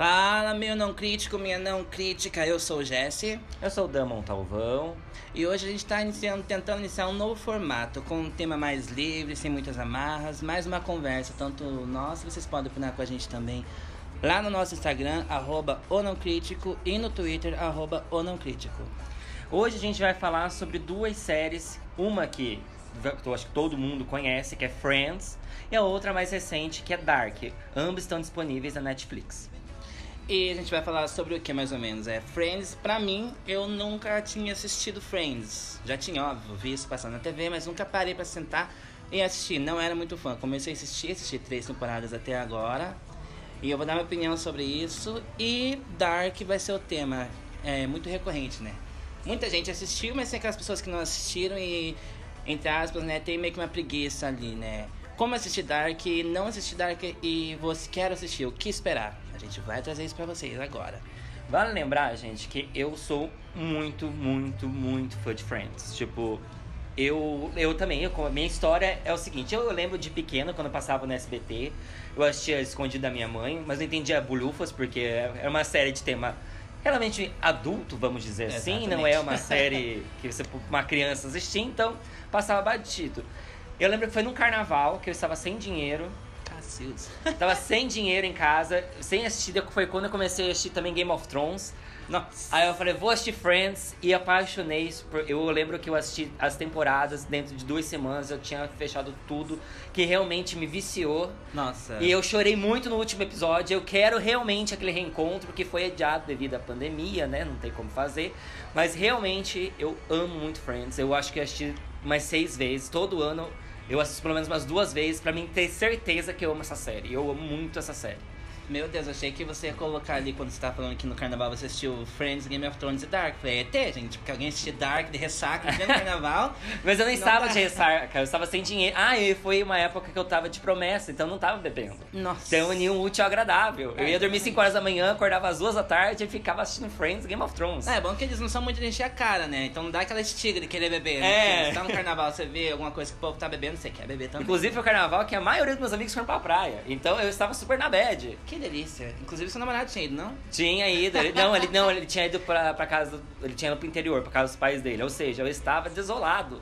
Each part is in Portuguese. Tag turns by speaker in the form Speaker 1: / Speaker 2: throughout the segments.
Speaker 1: Fala, meu não crítico, minha não crítica. Eu sou o Jesse.
Speaker 2: Eu sou o Damon Talvão.
Speaker 1: E hoje a gente está iniciando, tentando iniciar um novo formato, com um tema mais livre, sem muitas amarras, mais uma conversa, tanto nós, vocês podem opinar com a gente também lá no nosso Instagram, arroba crítico, e no Twitter, arroba crítico.
Speaker 2: Hoje a gente vai falar sobre duas séries, uma que eu acho que todo mundo conhece, que é Friends, e a outra mais recente, que é Dark. Ambas estão disponíveis na Netflix.
Speaker 1: E a gente vai falar sobre o que mais ou menos? É Friends, pra mim, eu nunca tinha assistido Friends. Já tinha, óbvio, visto passando na TV, mas nunca parei para sentar e assistir. Não era muito fã. Comecei a assistir, assisti três temporadas até agora. E eu vou dar minha opinião sobre isso. E Dark vai ser o tema. É muito recorrente, né? Muita gente assistiu, mas tem aquelas pessoas que não assistiram e, entre aspas, né, tem meio que uma preguiça ali, né? Como assistir Dark, não assistir Dark e você quer assistir, o que esperar? Gente vai trazer isso pra vocês agora.
Speaker 2: Vale lembrar, gente, que eu sou muito, muito, muito fã de Friends. Tipo, eu, eu também, eu, a minha história é o seguinte, eu, eu lembro de pequeno, quando eu passava no SBT, eu assistia Escondido da Minha Mãe, mas não entendia bulufas, porque era uma série de tema realmente adulto, vamos dizer Exatamente. assim, não é uma série que você uma criança assistir, então passava batido. Eu lembro que foi num carnaval que eu estava sem dinheiro,
Speaker 1: Cacildes.
Speaker 2: Tava sem dinheiro em casa, sem assistir. Foi quando eu comecei a assistir também Game of Thrones.
Speaker 1: Nossa.
Speaker 2: Aí eu falei, vou assistir Friends e apaixonei. Eu lembro que eu assisti as temporadas dentro de duas semanas, eu tinha fechado tudo, que realmente me viciou.
Speaker 1: Nossa.
Speaker 2: E eu chorei muito no último episódio. Eu quero realmente aquele reencontro que foi adiado devido à pandemia, né? Não tem como fazer. Mas realmente eu amo muito Friends. Eu acho que eu assisti mais seis vezes. Todo ano eu assisto pelo menos umas duas vezes para mim ter certeza que eu amo essa série. Eu amo muito essa série.
Speaker 1: Meu Deus, achei que você ia colocar ali quando você tava falando que no carnaval você assistiu Friends, Game of Thrones e Dark. Falei, é ET, gente, porque alguém assistiu Dark de ressaca no carnaval.
Speaker 2: Mas eu não estava de ressaca, eu estava sem dinheiro. Ah, e foi uma época que eu tava de promessa, então não tava bebendo.
Speaker 1: Nossa.
Speaker 2: Então eu um útil agradável. Eu ia dormir 5 horas da manhã, acordava às 2 da tarde e ficava assistindo Friends, Game of Thrones.
Speaker 1: É, é bom que eles não são muito de encher a cara, né? Então não dá aquela estiga de querer beber. Né?
Speaker 2: É.
Speaker 1: Você tá no carnaval, você vê alguma coisa que o povo tá bebendo, você quer beber também.
Speaker 2: Inclusive foi o carnaval que a maioria dos meus amigos foram pra praia. Então eu estava super na bad.
Speaker 1: Que delícia. Inclusive seu namorado tinha ido, não?
Speaker 2: Tinha ido. Ele, não, ele, não, ele tinha ido pra, pra casa. Ele tinha ido pro interior, pra casa dos pais dele. Ou seja, eu estava desolado.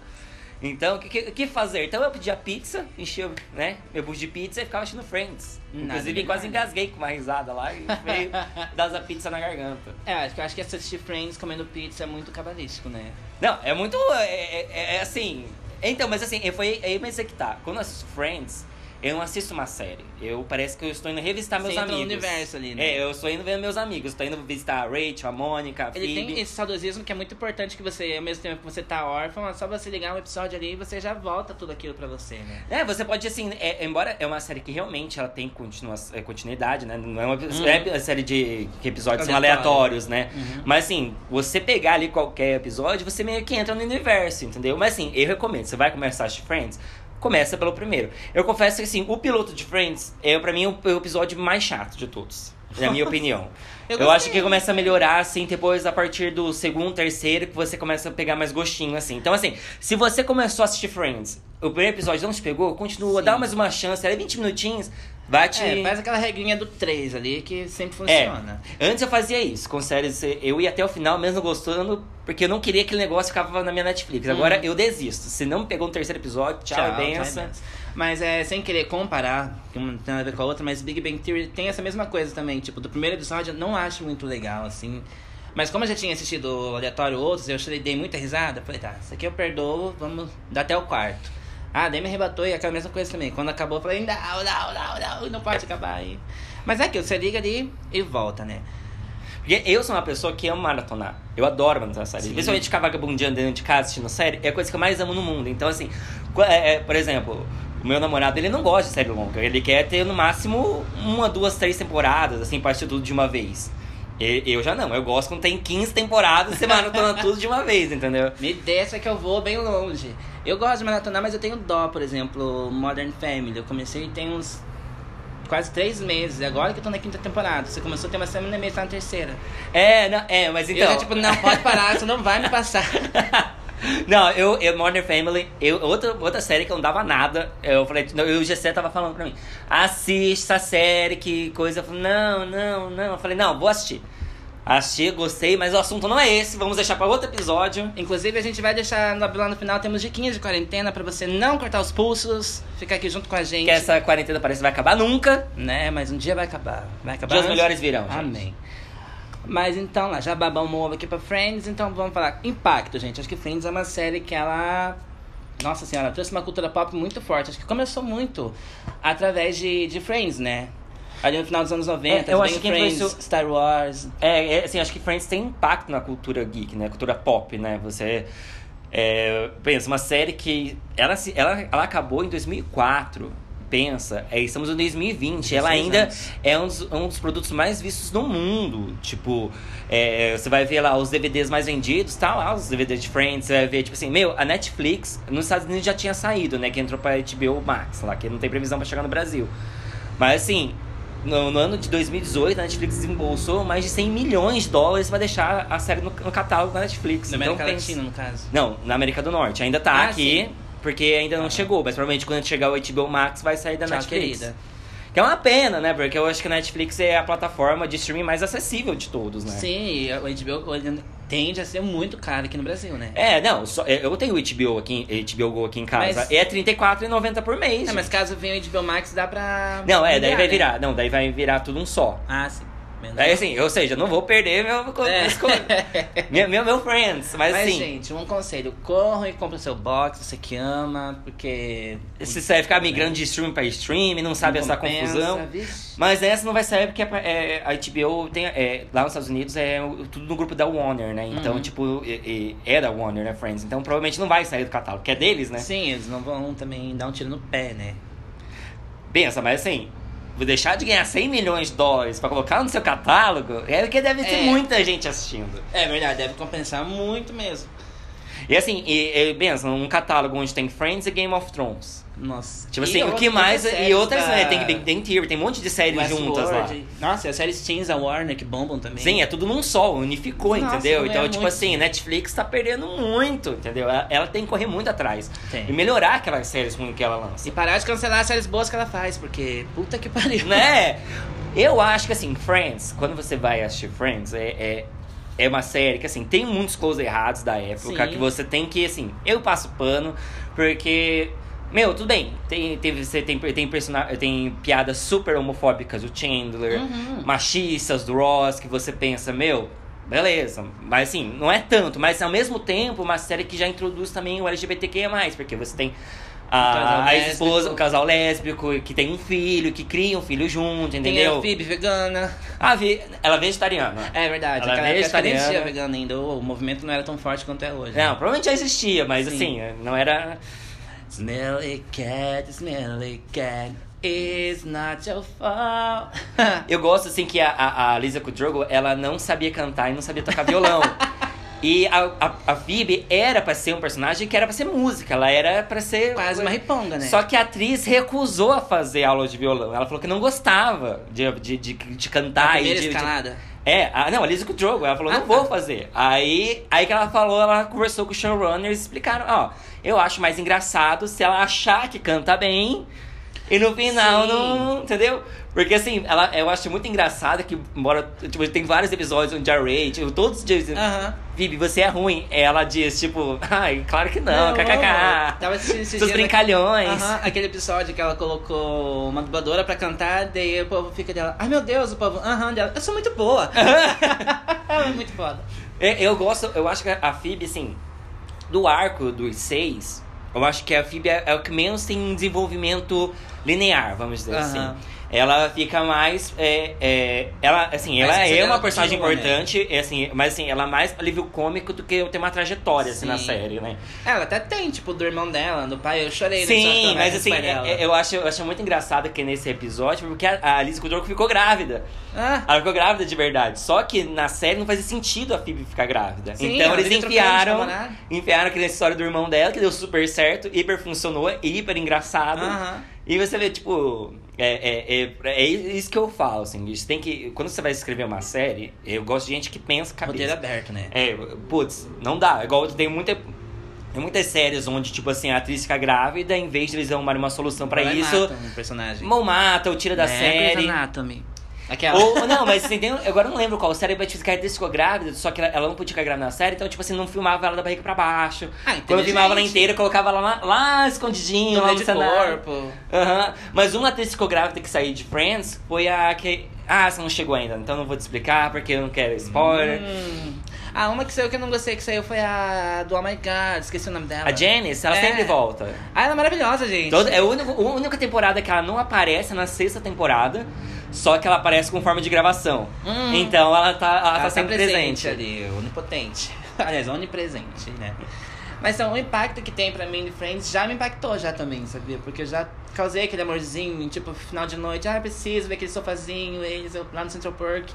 Speaker 2: Então, o que, que, fazer? Então eu pedia pizza, enchia, né? Meu bucho de pizza e ficava assistindo Friends. Nada Inclusive, quase engasguei com uma risada lá e veio dar a pizza na garganta.
Speaker 1: É, acho que, acho que assistir Friends comendo pizza é muito cabalístico, né?
Speaker 2: Não, é muito. É, é, é assim. Então, mas assim, foi aí, mas é que tá. Quando eu assisto Friends, eu não assisto uma série. Eu parece que eu estou indo revisitar meus
Speaker 1: Você
Speaker 2: amigos.
Speaker 1: no universo ali, né?
Speaker 2: É, eu estou indo ver meus amigos. Estou indo visitar a Rachel, a Mônica, a
Speaker 1: Ele
Speaker 2: Phoebe.
Speaker 1: tem esse saudosismo que é muito importante que você, ao mesmo tempo que você tá órfão, é só você ligar um episódio ali e você já volta tudo aquilo pra você, né?
Speaker 2: É, você pode, assim, é, embora é uma série que realmente ela tem continua, é, continuidade, né? Não é uma
Speaker 1: Uhum.
Speaker 2: é série de que episódios são
Speaker 1: Aleatório.
Speaker 2: aleatórios, né?
Speaker 1: Uhum.
Speaker 2: Mas assim, você pegar ali qualquer episódio, você meio que entra no universo, entendeu? Mas assim, eu recomendo, você vai começar a assistir Friends, começa pelo primeiro. Eu confesso que assim, o piloto de Friends é para mim o, episódio mais chato de todos. Na minha opinião.
Speaker 1: Eu
Speaker 2: Eu, acho que começa a melhorar, assim, depois a partir do segundo, terceiro, que você começa a pegar mais gostinho, assim. Então, assim, se você começou a assistir Friends, o primeiro episódio não te pegou, continua,
Speaker 1: Sim.
Speaker 2: dá mais uma chance, é 20 minutinhos, vai te...
Speaker 1: É, faz aquela regrinha do 3 ali que sempre
Speaker 2: É,
Speaker 1: funciona.
Speaker 2: antes eu fazia isso com séries, eu ia até o final mesmo gostando, porque eu não queria que aquele negócio ficava na minha Netflix. Agora
Speaker 1: Uhum.
Speaker 2: eu desisto. Se não me pegou no terceiro episódio, tchau,
Speaker 1: Tchau,
Speaker 2: benção.
Speaker 1: tchau, benção. Mas é, sem querer comparar, que uma não tem nada a ver com a outra, mas Big Bang Theory tem essa mesma coisa também. Tipo, do primeiro episódio eu não acho muito legal, assim. Mas como eu já tinha assistido aleatório outros, eu dei muita risada. Falei, tá, isso aqui eu perdoo, vamos dar até o quarto. Ah, daí me arrebatou e aquela mesma coisa também. Quando acabou, eu falei, não, não, não, não, não pode acabar aí. Mas é aquilo, você liga ali e volta, né?
Speaker 2: Porque eu sou uma pessoa que ama maratonar. Eu adoro maratonar séries.
Speaker 1: Sim.
Speaker 2: Principalmente ficar vagabundando dentro de casa assistindo série, é a coisa que eu mais amo no mundo. Então, assim, é, é, por exemplo, o meu namorado, ele não gosta de série longa. Ele quer ter no máximo uma, duas, três temporadas, assim, assistir tudo de uma vez. Eu já não, eu gosto quando tem 15 temporadas e você maratona tudo de uma vez, entendeu?
Speaker 1: Me desce que eu vou bem longe. Eu gosto de maratonar, mas eu tenho dó, por exemplo, Modern Family. Eu comecei tem uns quase três meses. Agora que eu tô na quinta temporada. Você começou a ter uma semana e meia, tá na terceira.
Speaker 2: É, não, é, mas
Speaker 1: Então,
Speaker 2: então.
Speaker 1: eu já, tipo, não, pode parar, você não vai me passar.
Speaker 2: Não, eu, eu Modern Family, eu, outra, outra série que eu não dava nada. Eu falei, não, eu, o Gessé tava falando pra mim, assiste essa série, que coisa. Eu falei, não, não, não. Eu falei, não, vou assistir. Assisti, gostei, mas o assunto não é esse. Vamos deixar para outro episódio.
Speaker 1: Inclusive, a gente vai deixar lá no final, temos diquinhas de quarentena para você não cortar os pulsos, ficar aqui junto com a gente.
Speaker 2: Que essa quarentena parece que vai acabar nunca.
Speaker 1: Né, mas um dia vai acabar. Vai acabar.
Speaker 2: Dias melhores virão, gente.
Speaker 1: Amém. Mas então, lá, já babamos ovo aqui pra Friends, então vamos falar. Impacto, gente. Acho que Friends é uma série que ela. Nossa senhora, trouxe uma cultura pop muito forte. Acho que começou muito através de, de Friends, né? Ali no final dos anos 90,
Speaker 2: É, eu acho que
Speaker 1: Friends,
Speaker 2: influenciou-
Speaker 1: Star Wars.
Speaker 2: É, é, assim, acho que Friends tem impacto na cultura geek, né? Cultura pop, né? Você é, pensa, uma série que ela, ela, ela acabou em 2004. Pensa, é, estamos em 2020. Ela
Speaker 1: 16
Speaker 2: ainda
Speaker 1: anos.
Speaker 2: é um dos, um dos produtos mais vistos no mundo. Tipo, é, você vai ver lá os DVDs mais vendidos, tá lá os DVDs de Friends. Você vai ver, tipo assim, meu, a Netflix nos Estados Unidos já tinha saído, né? Que entrou pra HBO Max lá, que não tem previsão pra chegar no Brasil. Mas assim, no, no ano de 2018, a Netflix desembolsou mais de 100 milhões de dólares pra deixar a série no, no catálogo da Netflix.
Speaker 1: Na
Speaker 2: Então,
Speaker 1: América
Speaker 2: pensa-
Speaker 1: Latina, no caso.
Speaker 2: Não, na América do Norte. Ainda tá
Speaker 1: Ah,
Speaker 2: aqui,
Speaker 1: sim.
Speaker 2: Porque ainda não chegou. Mas provavelmente quando chegar o HBO Max vai sair da
Speaker 1: Tchau,
Speaker 2: Netflix.
Speaker 1: querida.
Speaker 2: Que é uma pena, né? Porque eu acho que a Netflix é a plataforma de streaming mais acessível de todos, né?
Speaker 1: Sim, o HBO tende a ser muito caro aqui no Brasil, né?
Speaker 2: É, não, só, eu tenho o HBO, aqui, HBO Go aqui em casa.
Speaker 1: Mas-
Speaker 2: E é R$34,90 por mês.
Speaker 1: É, mas caso venha o HBO Max, dá pra.
Speaker 2: Não, é, daí
Speaker 1: migrar,
Speaker 2: vai
Speaker 1: né?
Speaker 2: virar. Não, daí vai virar tudo um só.
Speaker 1: Ah, sim.
Speaker 2: Aí
Speaker 1: mal.
Speaker 2: assim, ou seja, não vou perder meu,
Speaker 1: É.
Speaker 2: meu, meu, meu friends. Mas,
Speaker 1: Mas,
Speaker 2: assim,
Speaker 1: gente, um conselho: corram e comprem o seu box, você que ama, porque.
Speaker 2: se você vai ficar migrando de stream pra stream, não sabe
Speaker 1: não
Speaker 2: essa
Speaker 1: compensa,
Speaker 2: confusão.
Speaker 1: vixe.
Speaker 2: Mas essa não vai sair porque é é, a HBO tem. é, lá nos Estados Unidos é tudo no grupo da Warner, né? Então,
Speaker 1: Uhum.
Speaker 2: tipo, é da Warner, né, Friends? Então provavelmente não vai sair do catálogo, que é deles, né?
Speaker 1: Sim, eles não vão também dar um tiro no pé, né?
Speaker 2: Pensa, mas assim, vou deixar de ganhar 100 milhões de dólares pra colocar no seu catálogo, é porque deve ter
Speaker 1: É.
Speaker 2: muita gente assistindo.
Speaker 1: É verdade, deve compensar muito mesmo.
Speaker 2: E assim, e, e, pensa, um catálogo onde tem Friends e Game of Thrones.
Speaker 1: Nossa.
Speaker 2: Tipo
Speaker 1: E
Speaker 2: assim, o que mais. E
Speaker 1: séries
Speaker 2: outras,
Speaker 1: da
Speaker 2: né? Tem Big Bang Theory, tem um monte de séries juntas lá.
Speaker 1: Westworld. Nossa, e as séries teens da Warner que bombam também.
Speaker 2: Sim, é tudo num só, unificou,
Speaker 1: Nossa,
Speaker 2: entendeu?
Speaker 1: não é
Speaker 2: Então, tipo
Speaker 1: muito.
Speaker 2: assim, Netflix tá perdendo muito, entendeu? Ela, ela tem que correr muito atrás.
Speaker 1: Tem.
Speaker 2: E melhorar aquelas séries ruins que ela lança.
Speaker 1: E parar de cancelar as séries boas que ela faz, porque puta que pariu.
Speaker 2: né? Eu acho que assim, Friends, quando você vai assistir Friends, é, é, é uma série que assim, tem muitos close errados da época
Speaker 1: Sim.
Speaker 2: que você tem que, assim, eu passo pano, porque. Meu, tudo bem, tem, tem, você tem, tem, persona- tem piadas super homofóbicas do Chandler,
Speaker 1: Uhum.
Speaker 2: machistas do Ross, que você pensa, meu, beleza. Mas assim, não é tanto, mas ao mesmo tempo, uma série que já introduz também o LGBTQIA, porque você tem a, a esposa, o casal lésbico, que tem um filho, que cria um filho junto,
Speaker 1: Tem
Speaker 2: entendeu?
Speaker 1: a Phoebe vegana.
Speaker 2: Ah, vi- ela é vegetariana.
Speaker 1: É verdade,
Speaker 2: Ela é
Speaker 1: época nem
Speaker 2: vegetariana.
Speaker 1: existia vegana ainda. O movimento não era tão forte quanto é hoje.
Speaker 2: Não, provavelmente já existia, mas
Speaker 1: Sim.
Speaker 2: assim, não era.
Speaker 1: Smelly cat, smelly cat, is not your fault.
Speaker 2: Eu gosto assim que a, a, a Lisa Kudrogo, ela não sabia cantar e não sabia tocar violão. E a, a, a Phoebe era pra ser um personagem que era pra ser música, ela era pra ser.
Speaker 1: Quase uma riponga, né?
Speaker 2: Só que a atriz recusou a fazer aula de violão. Ela falou que não gostava de, de, de, de cantar e
Speaker 1: primeira
Speaker 2: de, de-
Speaker 1: escalada.
Speaker 2: É, a, não, a Lisa Kudrogo, ela falou,
Speaker 1: Ah,
Speaker 2: não vou
Speaker 1: tá.
Speaker 2: fazer. Aí, aí que ela falou, ela conversou com os showrunners e explicaram, ó, eu acho mais engraçado se ela achar que canta bem e no final
Speaker 1: Sim.
Speaker 2: não, entendeu? Porque assim, ela, eu acho muito engraçado que, embora, tipo, tem vários episódios onde a Ray, tipo, todos dizem,
Speaker 1: Aham.
Speaker 2: Vivi, você é ruim. Ela diz, tipo, ai, claro que não,
Speaker 1: eu
Speaker 2: kkk.
Speaker 1: Tava assistindo esses
Speaker 2: Seus brincalhões.
Speaker 1: Aham, aquele episódio que ela colocou uma dubladora pra cantar, daí o povo fica dela, ai meu Deus, o povo, aham, dela, eu sou muito boa. ela é muito foda.
Speaker 2: É, Eu gosto, eu acho que a Phoebe, assim, do arco dos seis, eu acho que a Phoebe é, é o que menos tem um desenvolvimento linear, vamos dizer
Speaker 1: Aham.
Speaker 2: assim. Ela fica mais. É, é, ela, assim, ela
Speaker 1: Mas você
Speaker 2: é uma personagem
Speaker 1: né?
Speaker 2: importante, é, assim, mas assim, ela é mais alívio cômico do que ter uma trajetória assim, na série, né?
Speaker 1: Ela até tem, tipo, do irmão dela, do pai, eu chorei
Speaker 2: Sim,
Speaker 1: ela
Speaker 2: mas
Speaker 1: o
Speaker 2: assim, é- é- eu acho, eu acho muito engraçado que nesse episódio, porque a, a Alice Kudrogo ficou grávida.
Speaker 1: Ah,
Speaker 2: Ela ficou grávida de verdade. Só que na série não fazia sentido a Phoebe ficar grávida.
Speaker 1: Sim,
Speaker 2: então
Speaker 1: ela
Speaker 2: eles enfiaram, enfiaram aquela história do irmão dela, que deu super certo, hiper funcionou, hiper engraçado.
Speaker 1: Aham.
Speaker 2: E você vê, tipo, é, é, é, é isso que eu falo, assim. Isso tem que. Quando você vai escrever uma série, eu gosto de gente que pensa cabeça.
Speaker 1: roteiro aberto, né?
Speaker 2: É, putz, não dá. Igual tem muita. Tem muitas séries onde, tipo assim, a atriz fica grávida, em vez de eles arrumarem uma solução pra
Speaker 1: Vai
Speaker 2: isso,
Speaker 1: matam um personagem.
Speaker 2: ou mata, ou tira da
Speaker 1: É, Grey's
Speaker 2: série.
Speaker 1: Anatomy. Aquela.
Speaker 2: Ou, não, mas você entendeu? Agora eu não lembro qual série, mas tipo, a atriz ficou grávida, só que ela, não podia ficar grávida na série, então, tipo assim, não filmava ela da barriga pra baixo.
Speaker 1: Ah,
Speaker 2: Quando filmava ela inteira, colocava ela lá, lá escondidinho, lá no
Speaker 1: de
Speaker 2: cenário.
Speaker 1: corpo.
Speaker 2: Aham. Mas uma atriz ficou grávida que saiu de Friends foi a que. Ah, você não chegou ainda, então não vou te explicar porque eu não quero spoiler.
Speaker 1: Hum. Ah, uma que saiu que eu não gostei que saiu foi a do Oh My God, esqueci o nome dela.
Speaker 2: A Janice, ela
Speaker 1: É.
Speaker 2: sempre volta.
Speaker 1: Ah, ela é maravilhosa, gente.
Speaker 2: Todo, é a única, a única temporada que ela não aparece é na sexta temporada, só que ela aparece com forma de gravação.
Speaker 1: Hum.
Speaker 2: Então ela tá, ela
Speaker 1: Ela
Speaker 2: tá sempre presente.
Speaker 1: ali, onipotente. Aliás, onipresente, né? Mas então, o impacto que tem pra mim de Friends já me impactou já também, sabia? Porque eu já causei aquele amorzinho, tipo, final de noite, ah, preciso ver aquele sofazinho, eles lá no Central Park.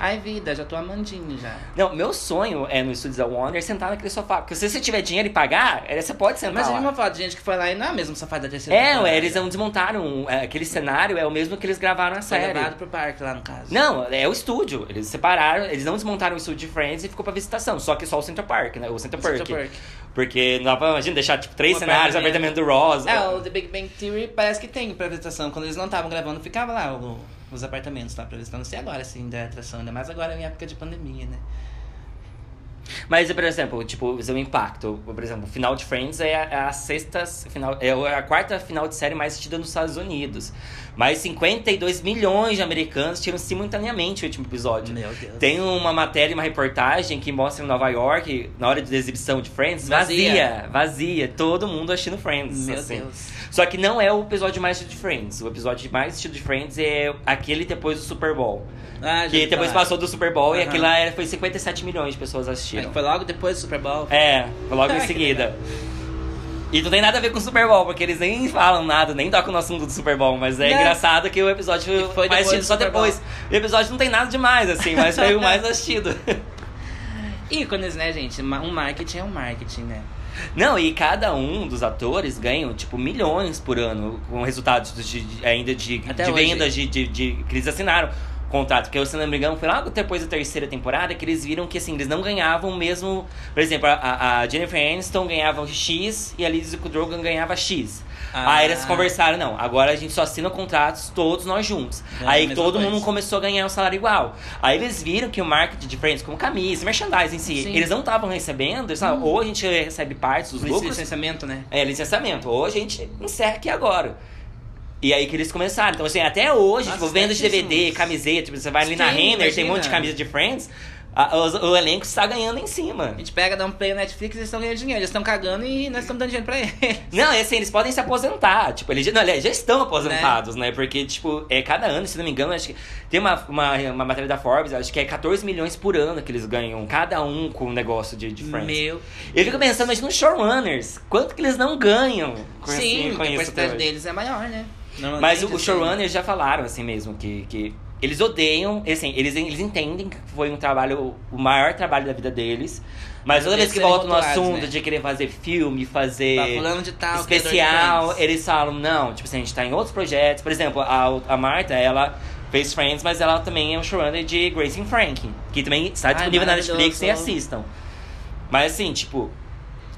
Speaker 1: Ai, vida, já tô amandinho já.
Speaker 2: Não, meu sonho é no estúdio da Warner sentar naquele sofá. Porque se você tiver dinheiro e pagar, é, você pode sentar
Speaker 1: Mas eu uma foto de gente que foi lá e não é o mesmo sofá da terceira
Speaker 2: É, ué, eles não desmontaram. é, aquele cenário é o mesmo que eles gravaram na
Speaker 1: Foi
Speaker 2: série.
Speaker 1: levado pro parque lá, no caso.
Speaker 2: Não, é o estúdio. Eles separaram, eles não desmontaram o estúdio de Friends e ficou pra visitação. Só que só o Central Park, né? O Central
Speaker 1: O
Speaker 2: Park.
Speaker 1: Central Park.
Speaker 2: Porque não dá pra, imagina, deixar tipo três cenários,
Speaker 1: apartamento.
Speaker 2: do Ross.
Speaker 1: É, o The Big Bang Theory parece que tem pra apresentação. Quando eles não estavam gravando, ficava lá o- os apartamentos lá pra apresentação. Não sei agora, assim, da atração. Ainda mais agora em época de pandemia, né?
Speaker 2: Mas, por exemplo, tipo, o impacto. Por exemplo, o final de Friends é a, é a sexta final, é a quarta final de série mais assistida nos Estados Unidos. Mais 52 milhões de americanos tiram simultaneamente o último episódio.
Speaker 1: Meu Deus.
Speaker 2: Tem uma matéria, uma reportagem que mostra em Nova York, na hora de exibição de Friends,
Speaker 1: Vazia.
Speaker 2: vazia, vazia, todo mundo assistindo Friends.
Speaker 1: Meu
Speaker 2: assim.
Speaker 1: Deus.
Speaker 2: Só que não é o episódio mais assistido de Friends. O episódio mais assistido de Friends é aquele depois do Super Bowl.
Speaker 1: Ah,
Speaker 2: Que depois
Speaker 1: falar.
Speaker 2: passou do Super Bowl e
Speaker 1: Aham.
Speaker 2: aquilo lá foi 57 milhões de pessoas
Speaker 1: É,
Speaker 2: assistiram.
Speaker 1: foi logo depois do Super Bowl.
Speaker 2: É, foi logo em seguida. E não tem nada a ver com o Super Bowl, porque eles nem falam nada, nem tocam no assunto do Super Bowl. Mas é
Speaker 1: Né?
Speaker 2: engraçado que o episódio
Speaker 1: foi
Speaker 2: mais assistido
Speaker 1: do
Speaker 2: só depois. O episódio não tem nada demais, assim, mas foi o mais assistido.
Speaker 1: Ícones, né, gente? Um marketing é um marketing, né?
Speaker 2: Não, e cada um dos atores ganham, tipo, milhões por ano com resultados de, de- ainda de, de vendas de, de, de- que eles assinaram contrato. Porque, se não me engano, foi logo depois da terceira temporada que eles viram que, assim, eles não ganhavam mesmo... Por exemplo, a, a Jennifer Aniston ganhava X e a Lizzie Kudrow ganhava X.
Speaker 1: Ah.
Speaker 2: Aí eles conversaram, não, agora a gente só assina contratos todos nós juntos.
Speaker 1: É, a
Speaker 2: Aí todo
Speaker 1: coisa.
Speaker 2: mundo começou a ganhar um salário igual. Aí eles viram que o marketing de Friends, como camisa, merchandising em si,
Speaker 1: Sim. Hum.
Speaker 2: eles não estavam recebendo, eles falaram, ou a gente recebe partes dos lucros,
Speaker 1: Licenciamento, né?
Speaker 2: é, licenciamento. Ou a gente encerra aqui agora. E aí que eles começaram. Então, assim, até hoje,
Speaker 1: Nossa,
Speaker 2: tipo, venda de DVD, camiseta, tipo, você vai ali na
Speaker 1: Sim,
Speaker 2: Renner, tem um
Speaker 1: imagina.
Speaker 2: monte de camisa de Friends, a- os- o, elenco está ganhando em cima.
Speaker 1: A gente pega, dá um play no Netflix e eles estão ganhando dinheiro. Eles estão cagando e nós estamos dando dinheiro pra eles.
Speaker 2: Não, é assim, eles podem se aposentar. Tipo, eles já, não, aliás, já estão aposentados, né? Porque, tipo, é cada ano, se não me engano, acho que tem uma, uma, uma matéria da Forbes, acho que é 14 milhões por ano que eles ganham, cada um com o negócio de, de Friends.
Speaker 1: Meu.
Speaker 2: Eu fico pensando, mas nos showrunners, quanto que eles não ganham com,
Speaker 1: Sim,
Speaker 2: assim, com
Speaker 1: a
Speaker 2: hoje?
Speaker 1: deles é maior, né?
Speaker 2: Mas
Speaker 1: Normalmente,
Speaker 2: o, o
Speaker 1: assim.
Speaker 2: showrunners já falaram assim mesmo, que, que eles odeiam, assim, eles, eles entendem que foi um trabalho, o maior trabalho da vida deles. Mas toda vez que voltam no assunto
Speaker 1: né?
Speaker 2: de querer fazer filme, fazer
Speaker 1: Tá de tal, de
Speaker 2: especial,
Speaker 1: Friends.
Speaker 2: eles falam, não, tipo assim, a gente tá em outros projetos. Por exemplo, a, a Marta, ela fez Friends, mas ela também é um showrunner de Grace and Frank, que também está
Speaker 1: Ai,
Speaker 2: disponível na
Speaker 1: maravilhoso.
Speaker 2: Netflix e assistam. Mas assim, tipo,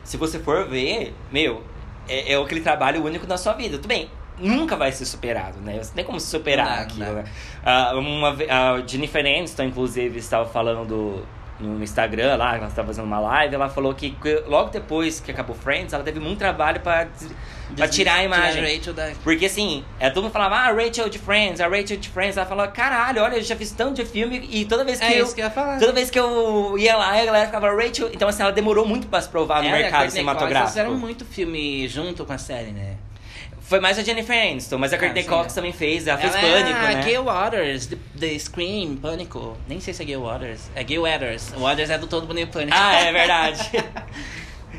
Speaker 2: se você for ver, meu, é, é aquele trabalho único na sua vida. Tudo bem, nunca vai ser superado, né? Você não tem como superar
Speaker 1: Não
Speaker 2: aquilo,
Speaker 1: não
Speaker 2: né? Ah, uma, a Jennifer Aniston, inclusive, estava falando no Instagram lá, ela estava fazendo uma live, ela falou que logo depois que acabou Friends, ela teve muito trabalho para pra tirar a imagem.
Speaker 1: Tirar a Rachel da...
Speaker 2: Porque assim, é, todo mundo falava, ah, Rachel de Friends, a Rachel de Friends. Ela falava, caralho, olha, eu já fiz tanto de filme e toda vez que
Speaker 1: É
Speaker 2: eu.
Speaker 1: que eu.
Speaker 2: Toda vez que eu ia lá, a galera ficava, Rachel. Então, assim, ela demorou muito pra se provar no
Speaker 1: e a
Speaker 2: mercado cinematográfico.
Speaker 1: fizeram muito filme junto com a série, né?
Speaker 2: Foi mais a Jennifer Aniston, mas a
Speaker 1: Ah,
Speaker 2: Courtney
Speaker 1: sim,
Speaker 2: Cox
Speaker 1: é.
Speaker 2: também fez. Ela fez
Speaker 1: Ela
Speaker 2: Pânico,
Speaker 1: é
Speaker 2: né?
Speaker 1: Gail Waters, The, The Scream, Pânico. Nem sei se é Gail Waters. É Gail Waters. O Waters é do Todo Bonito Pânico.
Speaker 2: Ah, é verdade.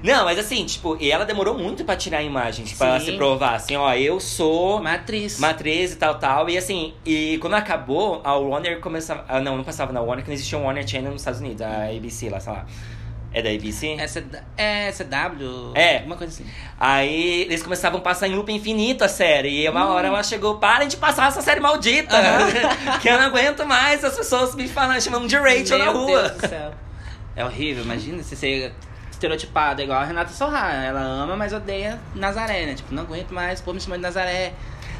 Speaker 2: Não, mas assim, tipo, e ela demorou muito pra tirar a imagem, tipo, pra ela se provar, assim, ó, eu sou
Speaker 1: Uma atriz.
Speaker 2: uma atriz e tal, tal. E assim, e quando acabou, a Warner começava. Ah, não, não passava na Warner, que não existia um Warner Channel nos Estados Unidos, a ABC lá, sei lá. É da ABC?
Speaker 1: Essa é CW?
Speaker 2: É.
Speaker 1: Alguma coisa assim.
Speaker 2: Aí eles começavam a passar em loop infinito a série. E uma hora ela chegou, parem de passar essa série maldita! que eu não aguento mais as pessoas me falando, chamando de Rachel na
Speaker 1: Meu
Speaker 2: rua.
Speaker 1: Deus do céu. É horrível, imagina se você estereotipada, igual a Renata Sorra. Ela ama, mas odeia Nazaré, né? Tipo, não aguento mais, pô, me chamando de Nazaré.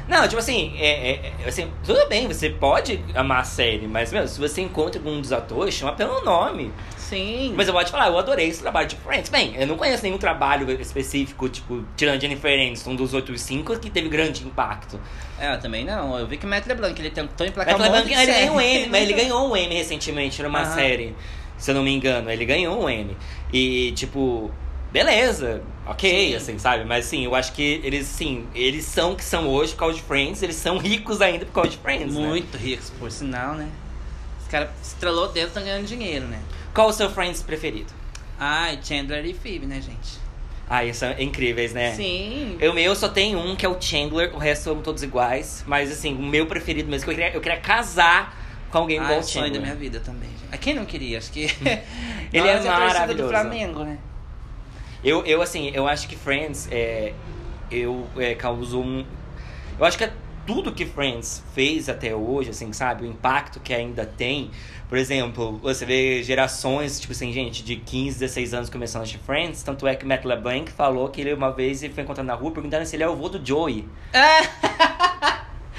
Speaker 2: Não, tipo assim, é, é- é- assim, tudo bem, você pode amar a série, mas, meu, se você encontra algum dos atores, chama pelo nome.
Speaker 1: Sim.
Speaker 2: Mas eu vou te falar, eu adorei esse trabalho de Friends. Bem, eu não conheço nenhum trabalho específico, tipo, tirando Jennifer Aniston dos outros cinco, que teve grande impacto.
Speaker 1: É, eu também não. Eu vi que o Matt LeBlanc, ele tentou emplacar
Speaker 2: Mas
Speaker 1: um de
Speaker 2: ele ganhou um. M, mas ele ganhou um M recentemente numa série, se eu não me engano. Ele ganhou um M. E, tipo, beleza, ok,
Speaker 1: Sim.
Speaker 2: assim, sabe? Mas, assim, eu acho que eles, sim, eles são o que são hoje por causa de Friends, eles são ricos ainda por causa de Friends, né?
Speaker 1: Muito ricos, por sinal, né? Os caras estrelou o dedo estão ganhando dinheiro, né?
Speaker 2: Qual o seu Friends preferido?
Speaker 1: Ai, Chandler e Phoebe, né, gente?
Speaker 2: Ah, eles são incríveis, né?
Speaker 1: Sim.
Speaker 2: Eu meu só tenho um que é o Chandler, o resto são todos iguais. Mas assim, o meu preferido mesmo, que eu queria, eu queria casar com alguém
Speaker 1: Ah,
Speaker 2: igual
Speaker 1: é
Speaker 2: o
Speaker 1: o sonho da
Speaker 2: Chandler.
Speaker 1: minha vida também, gente. A quem não queria? Acho que...
Speaker 2: Ele é
Speaker 1: torcida
Speaker 2: maravilhoso.
Speaker 1: do Flamengo, né?
Speaker 2: Eu, eu, assim, eu acho que Friends é, eu, é, causou um. Eu acho que é tudo que Friends fez até hoje, assim, sabe? O impacto que ainda tem. Por exemplo, você vê gerações, tipo assim, gente de 15, 16 anos começando a assistir Friends. Tanto é que Matt LeBlanc falou que ele uma vez ele foi encontrando na rua perguntando se ele é o avô do Joey.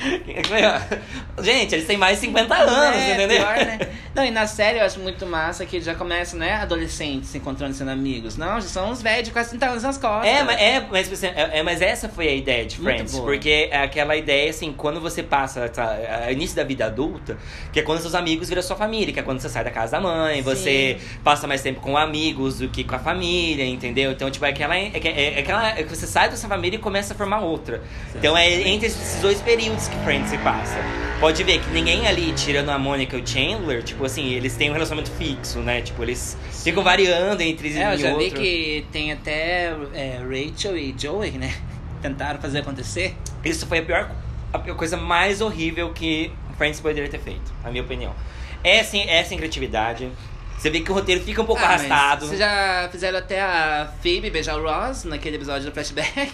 Speaker 2: Gente, eles têm mais de 50 anos,
Speaker 1: É,
Speaker 2: entendeu?
Speaker 1: pior, né? Não, e na série eu acho muito massa que já começa, né, adolescentes se encontrando sendo amigos. Não, já são uns velhos de quase 30 anos nas costas.
Speaker 2: É, mas, é, mas, é, é, mas essa foi a ideia de Friends. Porque é aquela ideia, assim, quando você passa tá, a- início da vida adulta, que é quando seus amigos viram sua família, que é quando você sai da casa da mãe, você passa mais tempo com amigos do que com a família, entendeu? Então, tipo, é aquela. É, é, é aquela é você sai da sua família e começa a formar outra. Então é entre esses dois períodos que Friends se passa. Pode ver que ninguém ali, tirando a Mônica e o Chandler, tipo assim, eles têm um relacionamento fixo, né? Tipo, eles ficam variando entre
Speaker 1: É,
Speaker 2: um
Speaker 1: eu
Speaker 2: e
Speaker 1: já vi
Speaker 2: outro.
Speaker 1: que tem até é, Rachel e Joey, né? Tentaram fazer acontecer.
Speaker 2: Isso foi a pior, a coisa mais horrível que Friends poderia ter feito, na minha opinião. É assim, é sem criatividade. Você vê que o roteiro fica um pouco
Speaker 1: Ah,
Speaker 2: arrastado.
Speaker 1: Vocês já fizeram até a Phoebe beijar o Ross naquele episódio do flashback?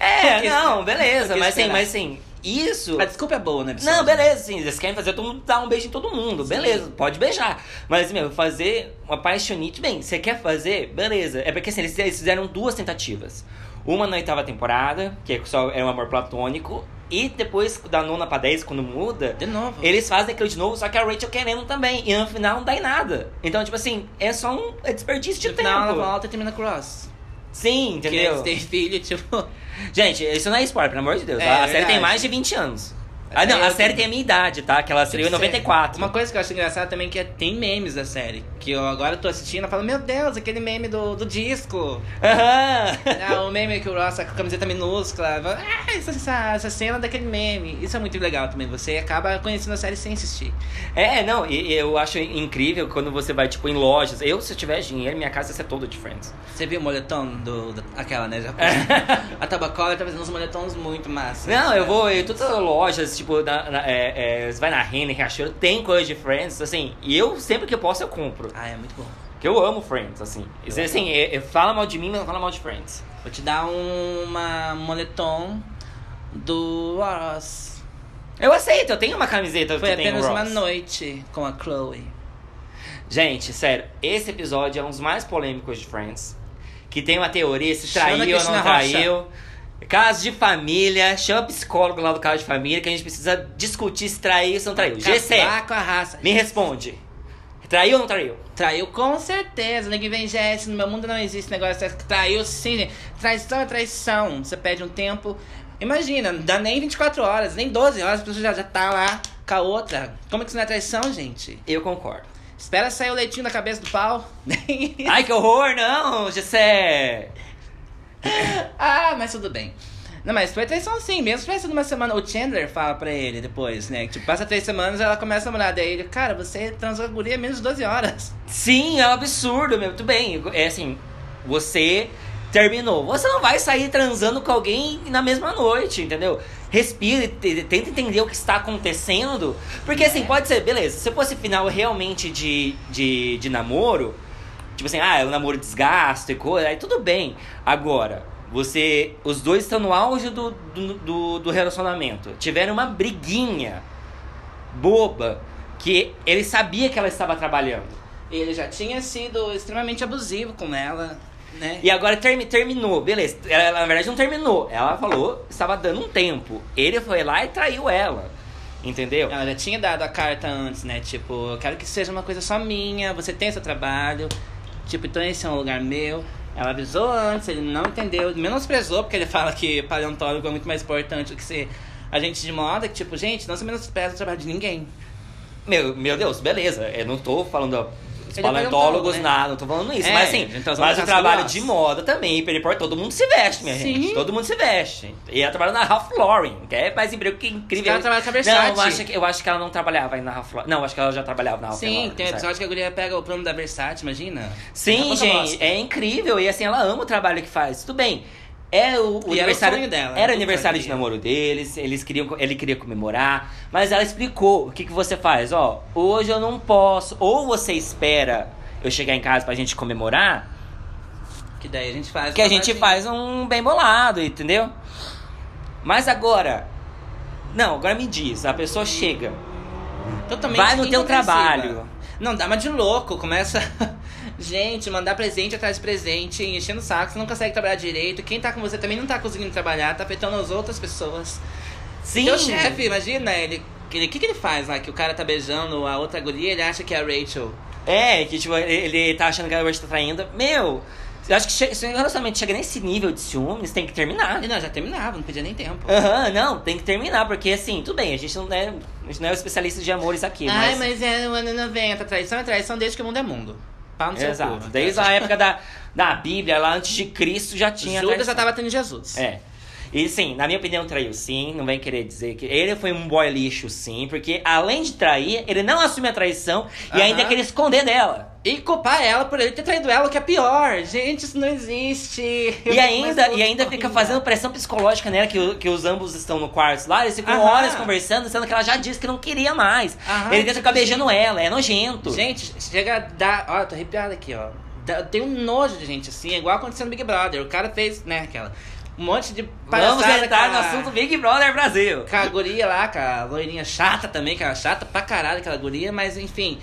Speaker 2: É,
Speaker 1: Porque-
Speaker 2: não, beleza, mas assim,
Speaker 1: esperar.
Speaker 2: mas assim, isso.
Speaker 1: A desculpa é boa, né, pessoal?
Speaker 2: Não, beleza, sim, eles querem fazer todo mundo dar um beijo em todo mundo, beleza, pode beijar. Mas, meu, fazer uma paixonite, bem, você quer fazer, beleza. É porque assim, eles eles fizeram duas tentativas. Uma na oitava temporada, que só é um amor platônico, e depois da nona pra 10, quando muda,
Speaker 1: De novo.
Speaker 2: Eles fazem aquilo de novo, só que a Rachel querendo também. E no final não dá em nada. Então, tipo assim, é só um é desperdício de
Speaker 1: no
Speaker 2: tempo.
Speaker 1: final, ela volta e termina com o Ross.
Speaker 2: Sim, entendeu?
Speaker 1: eles têm filho, tipo...
Speaker 2: Gente, isso não é spoiler, pelo amor de Deus.
Speaker 1: É,
Speaker 2: a
Speaker 1: é
Speaker 2: série tem mais de 20 anos. Ah, não,
Speaker 1: É,
Speaker 2: a série
Speaker 1: tenho-
Speaker 2: tem a minha idade, tá? Que ela estreou em
Speaker 1: Tipo,
Speaker 2: 94.
Speaker 1: Uma coisa que eu acho engraçada também é que tem memes da série. Que eu agora tô assistindo e falo, meu Deus, aquele meme do, do disco.
Speaker 2: Aham.
Speaker 1: Ah, o meme que o Ross tá com a camiseta minúscula. Ah, essa, essa, essa cena daquele meme. Isso é muito legal também. Você acaba conhecendo a série sem assistir.
Speaker 2: É, não, e e eu acho incrível quando você vai, tipo, em lojas. Eu, se eu tiver dinheiro, minha casa ia ser toda de Friends.
Speaker 1: Você viu o moletom do. do- aquela, né? Já A Tabacola tá fazendo uns moletons muito massa.
Speaker 2: Não, eu vou em todas as lojas, tipo, na, na- é, é, você vai na Renner, Riachuelo, tem coisa de Friends, assim, e eu, sempre que eu posso, eu compro.
Speaker 1: Ah, é muito bom.
Speaker 2: Porque eu amo Friends, assim.
Speaker 1: Eu
Speaker 2: assim, é- é, fala mal de mim, mas não fala mal de Friends.
Speaker 1: Vou te dar um, uma moletom do Ross.
Speaker 2: Eu aceito, eu tenho uma camiseta
Speaker 1: Foi
Speaker 2: que tem
Speaker 1: apenas uma noite com a Chloe.
Speaker 2: Gente, sério, esse episódio é um dos mais polêmicos de Friends. Que tem uma teoria se
Speaker 1: Chama
Speaker 2: traiu ou não
Speaker 1: Rocha.
Speaker 2: traiu. Caso de família, chama psicólogo lá do caso de família, que a gente precisa discutir se traiu ou se não traiu. GC,
Speaker 1: com a raça.
Speaker 2: me responde. Traiu ou não traiu?
Speaker 1: Traiu com certeza. Ninguém vem Jess, no meu mundo não existe negócio desse. Traiu sim, gente. Traição é traição. Você pede um tempo. Imagina, não dá nem 24 horas, nem 12 horas, a pessoa já, já tá lá com a outra. Como que isso não é traição, gente?
Speaker 2: Eu concordo.
Speaker 1: Espera sair o leitinho da cabeça do pau.
Speaker 2: Ai, que horror, não, Gessé.
Speaker 1: ah, mas tudo bem. Não, mas foi traição sim, mesmo se numa semana. O Chandler fala pra ele depois, né? Que, tipo, passa três semanas ela começa a namorar. Daí ele, cara, você transou a guria menos de 12 horas.
Speaker 2: Sim, é um absurdo, meu. Tudo bem. É assim, você terminou. Você não vai sair transando com alguém na mesma noite, entendeu? Respira, te- tenta entender o que está acontecendo. Porque assim, pode ser, beleza, se fosse final realmente de, de, de namoro, tipo assim, ah, o namoro desgasta e coisa, aí tudo bem. Agora, você. Os dois estão no auge do, do, do, do relacionamento. Tiveram uma briguinha boba que ele sabia que ela estava trabalhando.
Speaker 1: Ele já tinha sido extremamente abusivo com ela. Né?
Speaker 2: E agora termi- terminou, beleza. Ela, na verdade, não terminou. Ela falou estava dando um tempo. Ele foi lá e traiu ela. Entendeu?
Speaker 1: Ela já tinha dado a carta antes, né? Tipo, eu quero que seja uma coisa só minha, você tem seu trabalho. Tipo, então esse é um lugar meu. Ela avisou antes, ele não entendeu, menosprezou, porque ele fala que paleontólogo é muito mais importante do que ser agente de moda. Que, tipo, gente, não se menospreza o trabalho de ninguém.
Speaker 2: Meu, meu Deus, beleza. Eu não tô falando
Speaker 1: Ele é
Speaker 2: paleontólogos,
Speaker 1: paleontólogo, né?
Speaker 2: nada, não tô falando isso.
Speaker 1: É,
Speaker 2: mas assim,
Speaker 1: gente tá
Speaker 2: mas o trabalho de moda também, ele importa, todo mundo se veste, minha
Speaker 1: Sim.
Speaker 2: gente. Todo mundo se veste. E ela trabalha na Ralph Lauren, que é mais emprego que incrível.
Speaker 1: Ela trabalha com a
Speaker 2: Não,
Speaker 1: Versace.
Speaker 2: eu acho, que, eu acho que ela não trabalhava aí na Ralph Lauren. Não, acho que ela já trabalhava na Ralph
Speaker 1: Sim,
Speaker 2: Lauren.
Speaker 1: tem
Speaker 2: certo?
Speaker 1: episódio que a guria pega o plano da Versace, imagina?
Speaker 2: Sim, gente, é incrível. E assim, ela ama o trabalho que faz. Tudo bem. É o, o
Speaker 1: E era o
Speaker 2: aniversário
Speaker 1: dela,
Speaker 2: Era o aniversário de
Speaker 1: fazia.
Speaker 2: namoro deles, eles queriam, ele queria comemorar, mas ela explicou o que, que você faz, ó. Hoje eu não posso. Ou você espera eu chegar em casa pra gente comemorar,
Speaker 1: Que daí a gente faz.
Speaker 2: que a gente faz um bem bolado, entendeu? Mas agora. Não, agora me diz, a pessoa chega.
Speaker 1: Totalmente
Speaker 2: Vai no teu trabalho.
Speaker 1: Não, dá uma de louco. Começa. Gente, mandar presente atrás de presente, enchendo o saco, você não consegue trabalhar direito. Quem tá com você também não tá conseguindo trabalhar, tá afetando as outras pessoas.
Speaker 2: Sim.
Speaker 1: Teu chefe, imagina, ele. O que, que, ele faz lá? Que o cara tá beijando a outra guria, ele acha que é a Rachel.
Speaker 2: É, que tipo, ele, tá achando que a Rush tá traindo. Meu, eu acho que se o relacionamento chega nesse nível de ciúmes, tem que terminar.
Speaker 1: E não, já terminava, não pedia nem tempo.
Speaker 2: Aham, não, tem que terminar, porque assim, tudo bem, a gente não é, a gente não é especialista de amores aqui,
Speaker 1: Ai,
Speaker 2: mas.
Speaker 1: mas é o ano 90, traição é traição desde que o mundo é mundo. No seu
Speaker 2: Exato.
Speaker 1: cu.
Speaker 2: Desde a época da, da Bíblia, lá antes de Cristo, já tinha.
Speaker 1: Judas já tava tendo Jesus.
Speaker 2: É. E sim, na minha opinião, traiu sim. Não vem querer dizer que. Ele foi um boy lixo, sim. Porque além de trair, ele não assume a traição e ainda quer esconder dela.
Speaker 1: E culpar ela por ele ter traído ela, o que é pior. Gente, isso não existe. Eu
Speaker 2: E ainda, e ainda fica fazendo pressão psicológica nela, que, que os ambos estão no quarto lá, eles ficam
Speaker 1: Aham.
Speaker 2: horas conversando, sendo que ela já disse que não queria mais.
Speaker 1: Aham,
Speaker 2: ele tenta ficar beijando ela, é nojento.
Speaker 1: Gente, chega a dar. Ó, tô arrepiada aqui, ó. Eu tenho um nojo de gente assim, é igual aconteceu no Big Brother. O cara fez, né, aquela. Um monte de
Speaker 2: Vamos entrar no assunto Big Brother Brasil.
Speaker 1: Com a guria lá, com a loirinha chata também, que era chata pra caralho aquela guria, mas enfim.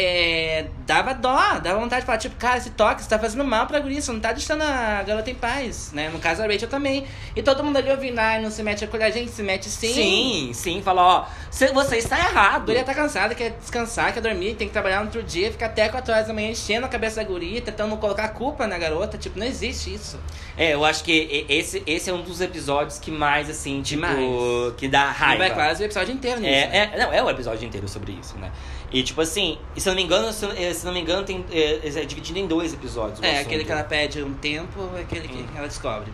Speaker 1: É, dava dó, dava vontade de falar, tipo, cara, esse toque, você tá fazendo mal pra guria, você não tá deixando a garota em paz, né? No caso a Rachel também. E todo mundo ali ouvindo, ai, não se mete a colher, a gente se mete sim.
Speaker 2: Sim, sim, fala, ó, cê- você está
Speaker 1: A
Speaker 2: errado.
Speaker 1: guria tá cansada, quer descansar, quer dormir, tem que trabalhar no outro dia, fica até 4 horas da manhã enchendo a cabeça da guria, tentando colocar a culpa na garota. Tipo, não existe isso.
Speaker 2: É, eu acho que e- esse, esse é um dos episódios que mais, assim, tipo,
Speaker 1: Demais.
Speaker 2: que dá
Speaker 1: E
Speaker 2: raiva.
Speaker 1: vai quase o episódio inteiro nisso. né?
Speaker 2: É, é, não, é o episódio inteiro sobre isso, né? E tipo assim, e se eu não me engano, se, eh, se não me engano, tem, é, é dividido em dois episódios.
Speaker 1: É,
Speaker 2: assunto.
Speaker 1: aquele que ela pede um tempo, é aquele
Speaker 2: Hum.
Speaker 1: que ela descobre.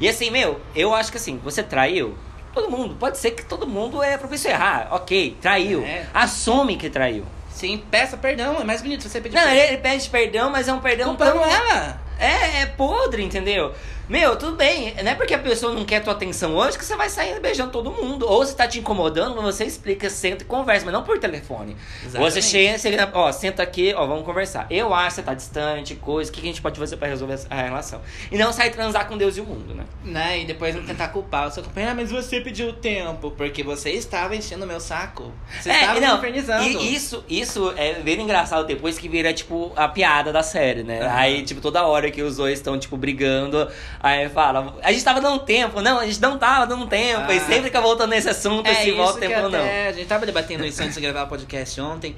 Speaker 2: E assim, meu, eu acho que assim, você traiu, todo mundo, pode ser que todo mundo é propício a errar. Ok, traiu.
Speaker 1: É.
Speaker 2: Assume que traiu.
Speaker 1: Sim, peça perdão, é mais bonito você pedir
Speaker 2: Não,
Speaker 1: perdão.
Speaker 2: ele, ele pede perdão, mas é um perdão
Speaker 1: Culpando
Speaker 2: tão-
Speaker 1: ela.
Speaker 2: É, é podre, entendeu? Meu, tudo bem. Não é porque a pessoa não quer tua atenção hoje que você vai sair beijando todo mundo. Ou se tá te incomodando, você explica, senta e conversa, mas não por telefone.
Speaker 1: Exatamente.
Speaker 2: Você chega, chega ó, senta aqui, ó, vamos conversar. Eu acho que você tá distante, coisa, o que que a gente pode fazer pra resolver a relação? E não sair transar com Deus e o mundo, né?
Speaker 1: Né? E depois não tentar culpar o seu companheiro. Ah, mas você pediu tempo, porque você estava enchendo o meu saco. Você estava me infernizando.
Speaker 2: É, e isso, isso é bem engraçado depois que vira, tipo, a piada da série, né?
Speaker 1: Aham.
Speaker 2: Aí, tipo, toda hora que os dois estão, tipo, brigando, aí fala, a gente tava dando tempo, não, a gente não tava dando tempo, e
Speaker 1: Ah.
Speaker 2: sempre fica voltando nesse assunto,
Speaker 1: É
Speaker 2: se volta tempo ou não.
Speaker 1: a gente tava debatendo isso antes de gravar o podcast ontem.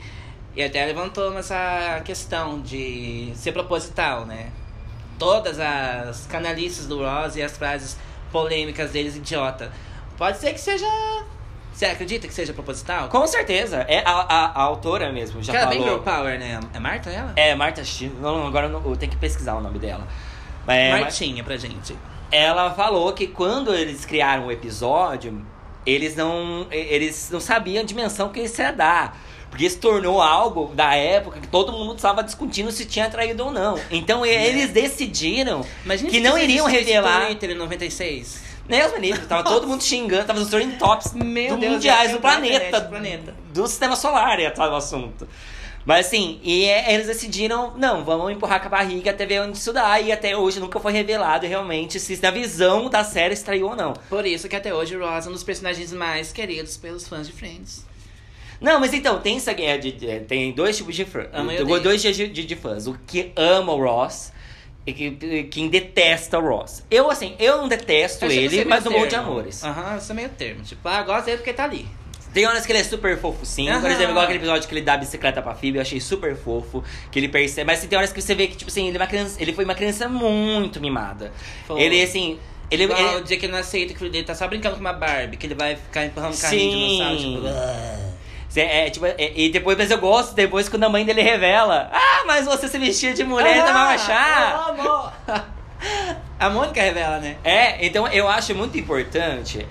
Speaker 1: E até levantou essa questão de ser proposital, né? Todas as canalices do Ross e as frases polêmicas deles, idiota. Pode ser que seja. Você acredita que seja proposital?
Speaker 2: Com certeza, é a, a, a autora mesmo, já
Speaker 1: ela é bem girl
Speaker 2: falou.
Speaker 1: power, né? É Marta ela?
Speaker 2: É, Marta não, agora eu, não- eu tenho que pesquisar o nome dela. É,
Speaker 1: Martinha pra gente.
Speaker 2: ela falou que quando eles criaram o episódio, eles não, eles não sabiam a dimensão que isso ia dar. Porque se tornou algo da época que todo mundo estava discutindo se tinha traído ou não. Então e- eles decidiram
Speaker 1: Imagina
Speaker 2: que não iriam revelar.
Speaker 1: Twitter em 96.
Speaker 2: Deus me livre, tava todo mundo xingando, tava nos trending tops
Speaker 1: Meu
Speaker 2: do
Speaker 1: Deus,
Speaker 2: mundiais
Speaker 1: ia
Speaker 2: do planeta,
Speaker 1: planeta.
Speaker 2: do sistema solar, ia estar o assunto. Mas assim, e é- eles decidiram, não, vamos empurrar com a barriga até ver onde isso dá. E até hoje nunca foi revelado realmente se na visão da série extraiu ou não.
Speaker 1: Por isso que até hoje o Ross é um dos personagens mais queridos pelos fãs de Friends.
Speaker 2: Não, mas então, tem essa guerra de, de- Tem dois tipos de fãs.
Speaker 1: E.
Speaker 2: Dois tipos de, de, de fãs. O que ama o Ross que- quem detesta o Ross. Eu, assim, eu não detesto
Speaker 1: Eu
Speaker 2: ele, mas não morro de amores.
Speaker 1: Aham, eu sou meio termo. Tipo, ah, gosto dele porque tá ali.
Speaker 2: Tem horas que ele é super fofo, sim. Por
Speaker 1: Aham.
Speaker 2: exemplo, igual aquele episódio que ele dá a bicicleta pra Phoebe, eu achei super fofo. Que ele percebe. Mas tem horas que você vê que, tipo assim, ele, é uma criança, ele foi uma criança muito mimada.
Speaker 1: Foi.
Speaker 2: Ele, assim. Ele,
Speaker 1: Igual
Speaker 2: ele-
Speaker 1: o dia que ele não aceita que dele tá só brincando com uma Barbie, que ele vai ficar empurrando carrinho de dinossauro,
Speaker 2: Sim.
Speaker 1: tipo... "Ah".
Speaker 2: É, tipo, é- e depois, mas eu gosto, depois quando a mãe dele revela. Ah, mas você se vestia de mulher, então vai achar.
Speaker 1: amor. A Mônica revela, né?
Speaker 2: É, então eu acho muito importante,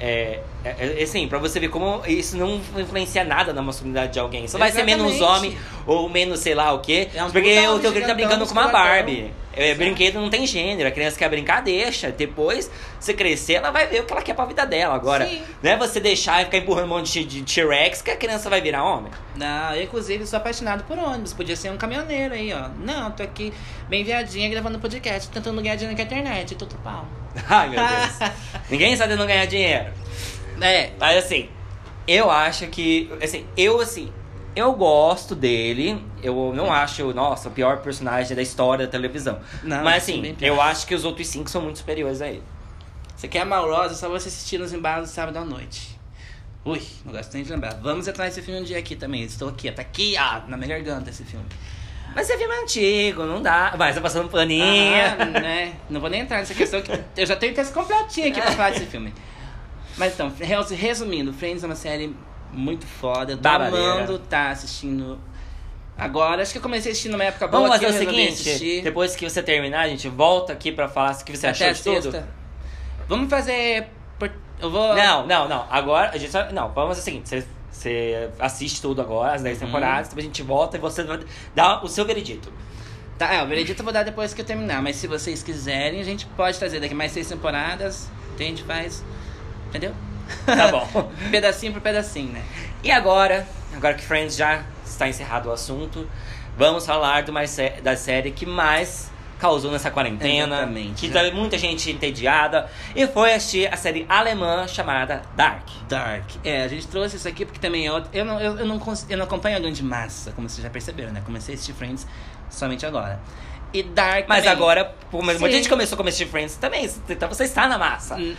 Speaker 2: é, é, é, assim, pra você ver como isso não influencia nada na masculinidade de alguém. Você vai ser menos homem ou menos sei lá o quê.
Speaker 1: É um
Speaker 2: porque o teu grito tá brincando com uma. Barbie. É, brinquedo não tem gênero, a criança quer brincar, deixa. Depois, você crescer, ela vai ver o que ela quer pra vida dela. Agora,
Speaker 1: Sim.
Speaker 2: não é você deixar e ficar empurrando um monte de T-Rex que a criança vai virar homem.
Speaker 1: Não, eu inclusive sou apaixonado por ônibus. Podia ser um caminhoneiro aí, ó. Não, tô aqui bem viadinha gravando podcast, tentando ganhar dinheiro na internet, tudo pau.
Speaker 2: Ai, meu Deus. Ninguém está tentando ganhar dinheiro.
Speaker 1: É,
Speaker 2: Mas assim, eu acho que. Assim, eu assim. Eu gosto dele. Eu não acho, nossa, o pior personagem da história da televisão.
Speaker 1: Não,
Speaker 2: Mas
Speaker 1: sim,
Speaker 2: assim, eu acho que os outros cinco são muito superiores a ele.
Speaker 1: você quer amar o Rosa, só você assistir nos embalos sábado à noite. Ui, não gosto nem de lembrar. Vamos entrar nesse filme um dia aqui também. Estou aqui. Tá aqui, ó, na minha garganta esse filme.
Speaker 2: Mas é filme antigo, não dá. Mas tá passando paninho.
Speaker 1: Ah, né? Não vou nem entrar nessa questão que eu já tenho texto completinho aqui pra falar desse filme. Mas então, res- resumindo, Friends é uma série muito foda. Eu tô
Speaker 2: Babadeira.
Speaker 1: amando tá assistindo agora. Acho que eu comecei a assistir numa época boa
Speaker 2: Vamos fazer o seguinte:
Speaker 1: assistir.
Speaker 2: depois que você terminar, a gente volta aqui pra falar o que você achou
Speaker 1: até a
Speaker 2: de tudo.
Speaker 1: Vamos fazer. por- Eu vou.
Speaker 2: Não, não, não. Agora, a gente só. Não, vamos fazer o seguinte: você, você assiste tudo agora, as 10
Speaker 1: Uhum.
Speaker 2: temporadas, depois a gente volta e você dar o seu veredito.
Speaker 1: Tá, é, o veredito eu vou dar depois que eu terminar. Mas se vocês quiserem, a gente pode trazer daqui mais seis temporadas. A gente faz. Entendeu?
Speaker 2: Tá bom.
Speaker 1: pedacinho por pedacinho, né?
Speaker 2: E agora, agora que Friends já está encerrado o assunto, vamos falar uma sé- da série que mais causou nessa quarentena,
Speaker 1: Exatamente.
Speaker 2: que tá muita gente entediada, e foi assistir a série alemã chamada Dark.
Speaker 1: Dark. É, a gente trouxe isso aqui porque também eu, eu, não, eu, eu, não, eu não acompanho a grande massa, como vocês já perceberam, né? Comecei a assistir Friends somente agora. E Dark
Speaker 2: Mas
Speaker 1: também.
Speaker 2: agora, pô, mas muita
Speaker 1: Sim.
Speaker 2: gente começou a assistir Friends também, então você está na massa.
Speaker 1: Hum,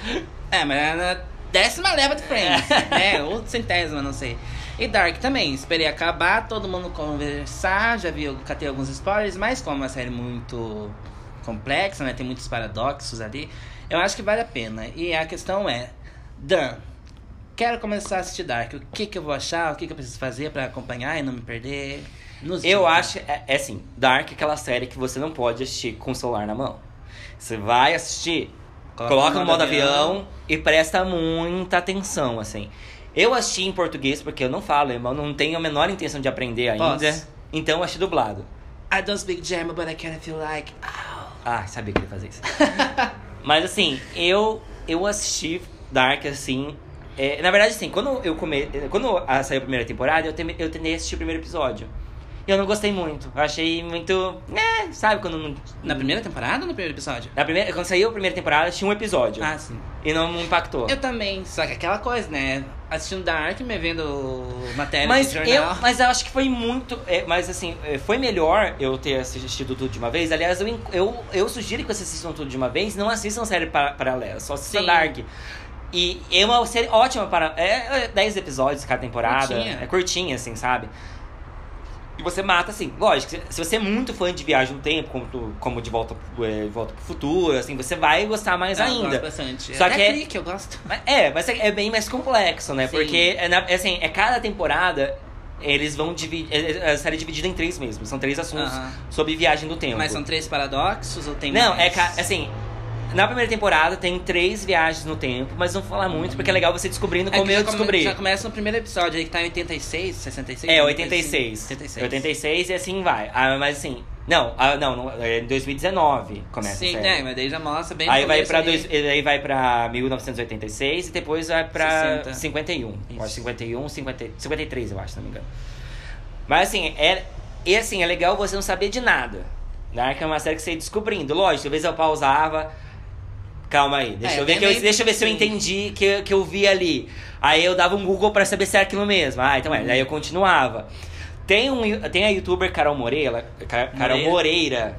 Speaker 1: É, mas é na décima leva de Friends, né? Ou centésima, não sei. E Dark também. Esperei acabar, todo mundo conversar, já vi, eu catei alguns spoilers, mas como é uma série muito complexa, né? Tem muitos paradoxos ali. Eu acho que vale a pena. E a questão é, Dan, quero começar a assistir Dark. O que que eu vou achar? O que que eu preciso fazer pra acompanhar e não me perder? Nos
Speaker 2: Eu acho, é, é assim, Dark é aquela série que você não pode assistir com o celular na mão. Você vai assistir,
Speaker 1: Coloca
Speaker 2: coloca,
Speaker 1: no
Speaker 2: modo
Speaker 1: avião.
Speaker 2: avião, e presta muita atenção, assim. Eu assisti em português porque eu não falo alemão, não tenho a menor intenção de aprender ainda.
Speaker 1: Posso?
Speaker 2: Então eu achei dublado.
Speaker 1: I don't speak German, but I kind of feel like... Ow.
Speaker 2: Ah, sabia que ele ia fazer isso. Mas assim, eu eu assisti Dark assim. é, na verdade, assim, quando eu come... quando saiu a primeira temporada, eu, teme- eu tentei assistir o primeiro episódio. E eu não gostei muito. Eu achei muito. É, sabe quando não.
Speaker 1: Na primeira temporada ou no primeiro episódio?
Speaker 2: Na primeira, quando saiu a primeira temporada, tinha um episódio.
Speaker 1: Ah, sim.
Speaker 2: E não me impactou.
Speaker 1: Eu também, só que aquela coisa, né? Assistindo Dark, me vendo matéria
Speaker 2: Mas
Speaker 1: de
Speaker 2: eu,
Speaker 1: jornal.
Speaker 2: mas eu acho que foi muito. é, mas assim, é, foi melhor eu ter assistido tudo de uma vez. Aliás, eu, eu, eu sugiro que vocês assistam tudo de uma vez. Não assistam série pa- paralela, só assistam
Speaker 1: Sim.
Speaker 2: Dark. E é uma série ótima para. É é 10 episódios cada temporada.
Speaker 1: Curtinha.
Speaker 2: É curtinha, assim, sabe? E você mata, assim, lógico, se- você é muito fã de Viagem no Tempo, como, tu- como de, volta, é, volta pro Futuro, assim, você vai gostar mais
Speaker 1: Ah, eu
Speaker 2: ainda.
Speaker 1: gosto bastante.
Speaker 2: Só
Speaker 1: Até
Speaker 2: que é-
Speaker 1: Clique, eu gosto.
Speaker 2: É, mas é é bem mais complexo, né?
Speaker 1: Sim.
Speaker 2: Porque, é, é assim, é cada temporada, eles vão dividir. é- é- A série é dividida em três mesmo. São três assuntos sobre viagem do tempo.
Speaker 1: Mas são três paradoxos ou tem
Speaker 2: Não,
Speaker 1: mais?
Speaker 2: é assim. Na primeira temporada tem três viagens no tempo, mas não vou falar muito, porque é legal você descobrindo
Speaker 1: É
Speaker 2: como
Speaker 1: que
Speaker 2: eu
Speaker 1: já come-
Speaker 2: descobri.
Speaker 1: Já começa no primeiro episódio aí que tá em 86, 66?
Speaker 2: É,
Speaker 1: alguma
Speaker 2: 86.
Speaker 1: coisa assim. 86.
Speaker 2: 86 e assim vai. Ah, mas assim. Não, ah, não, não, é em 2019 começa
Speaker 1: Sim,
Speaker 2: a série.
Speaker 1: né? Mas daí já mostra bem
Speaker 2: Aí vai, pra dois, aí vai pra 1986 e depois vai pra
Speaker 1: 60.
Speaker 2: 51. Eu
Speaker 1: Isso.
Speaker 2: acho 51, 50, 53, eu acho, se não me engano. Mas assim, é, e assim, é legal você não saber de nada. Dark é uma série que você ia descobrindo. Lógico, às vezes eu pausava. Calma aí, deixa,
Speaker 1: É,
Speaker 2: eu, ver que eu, deixa eu ver se eu entendi que, que eu vi ali. Aí eu dava um Google pra saber se era aquilo mesmo. Ah, então é. Daí eu continuava. Tem, um, tem a youtuber Carol Moreira, Ca- Carol
Speaker 1: Moreira.
Speaker 2: Moreira,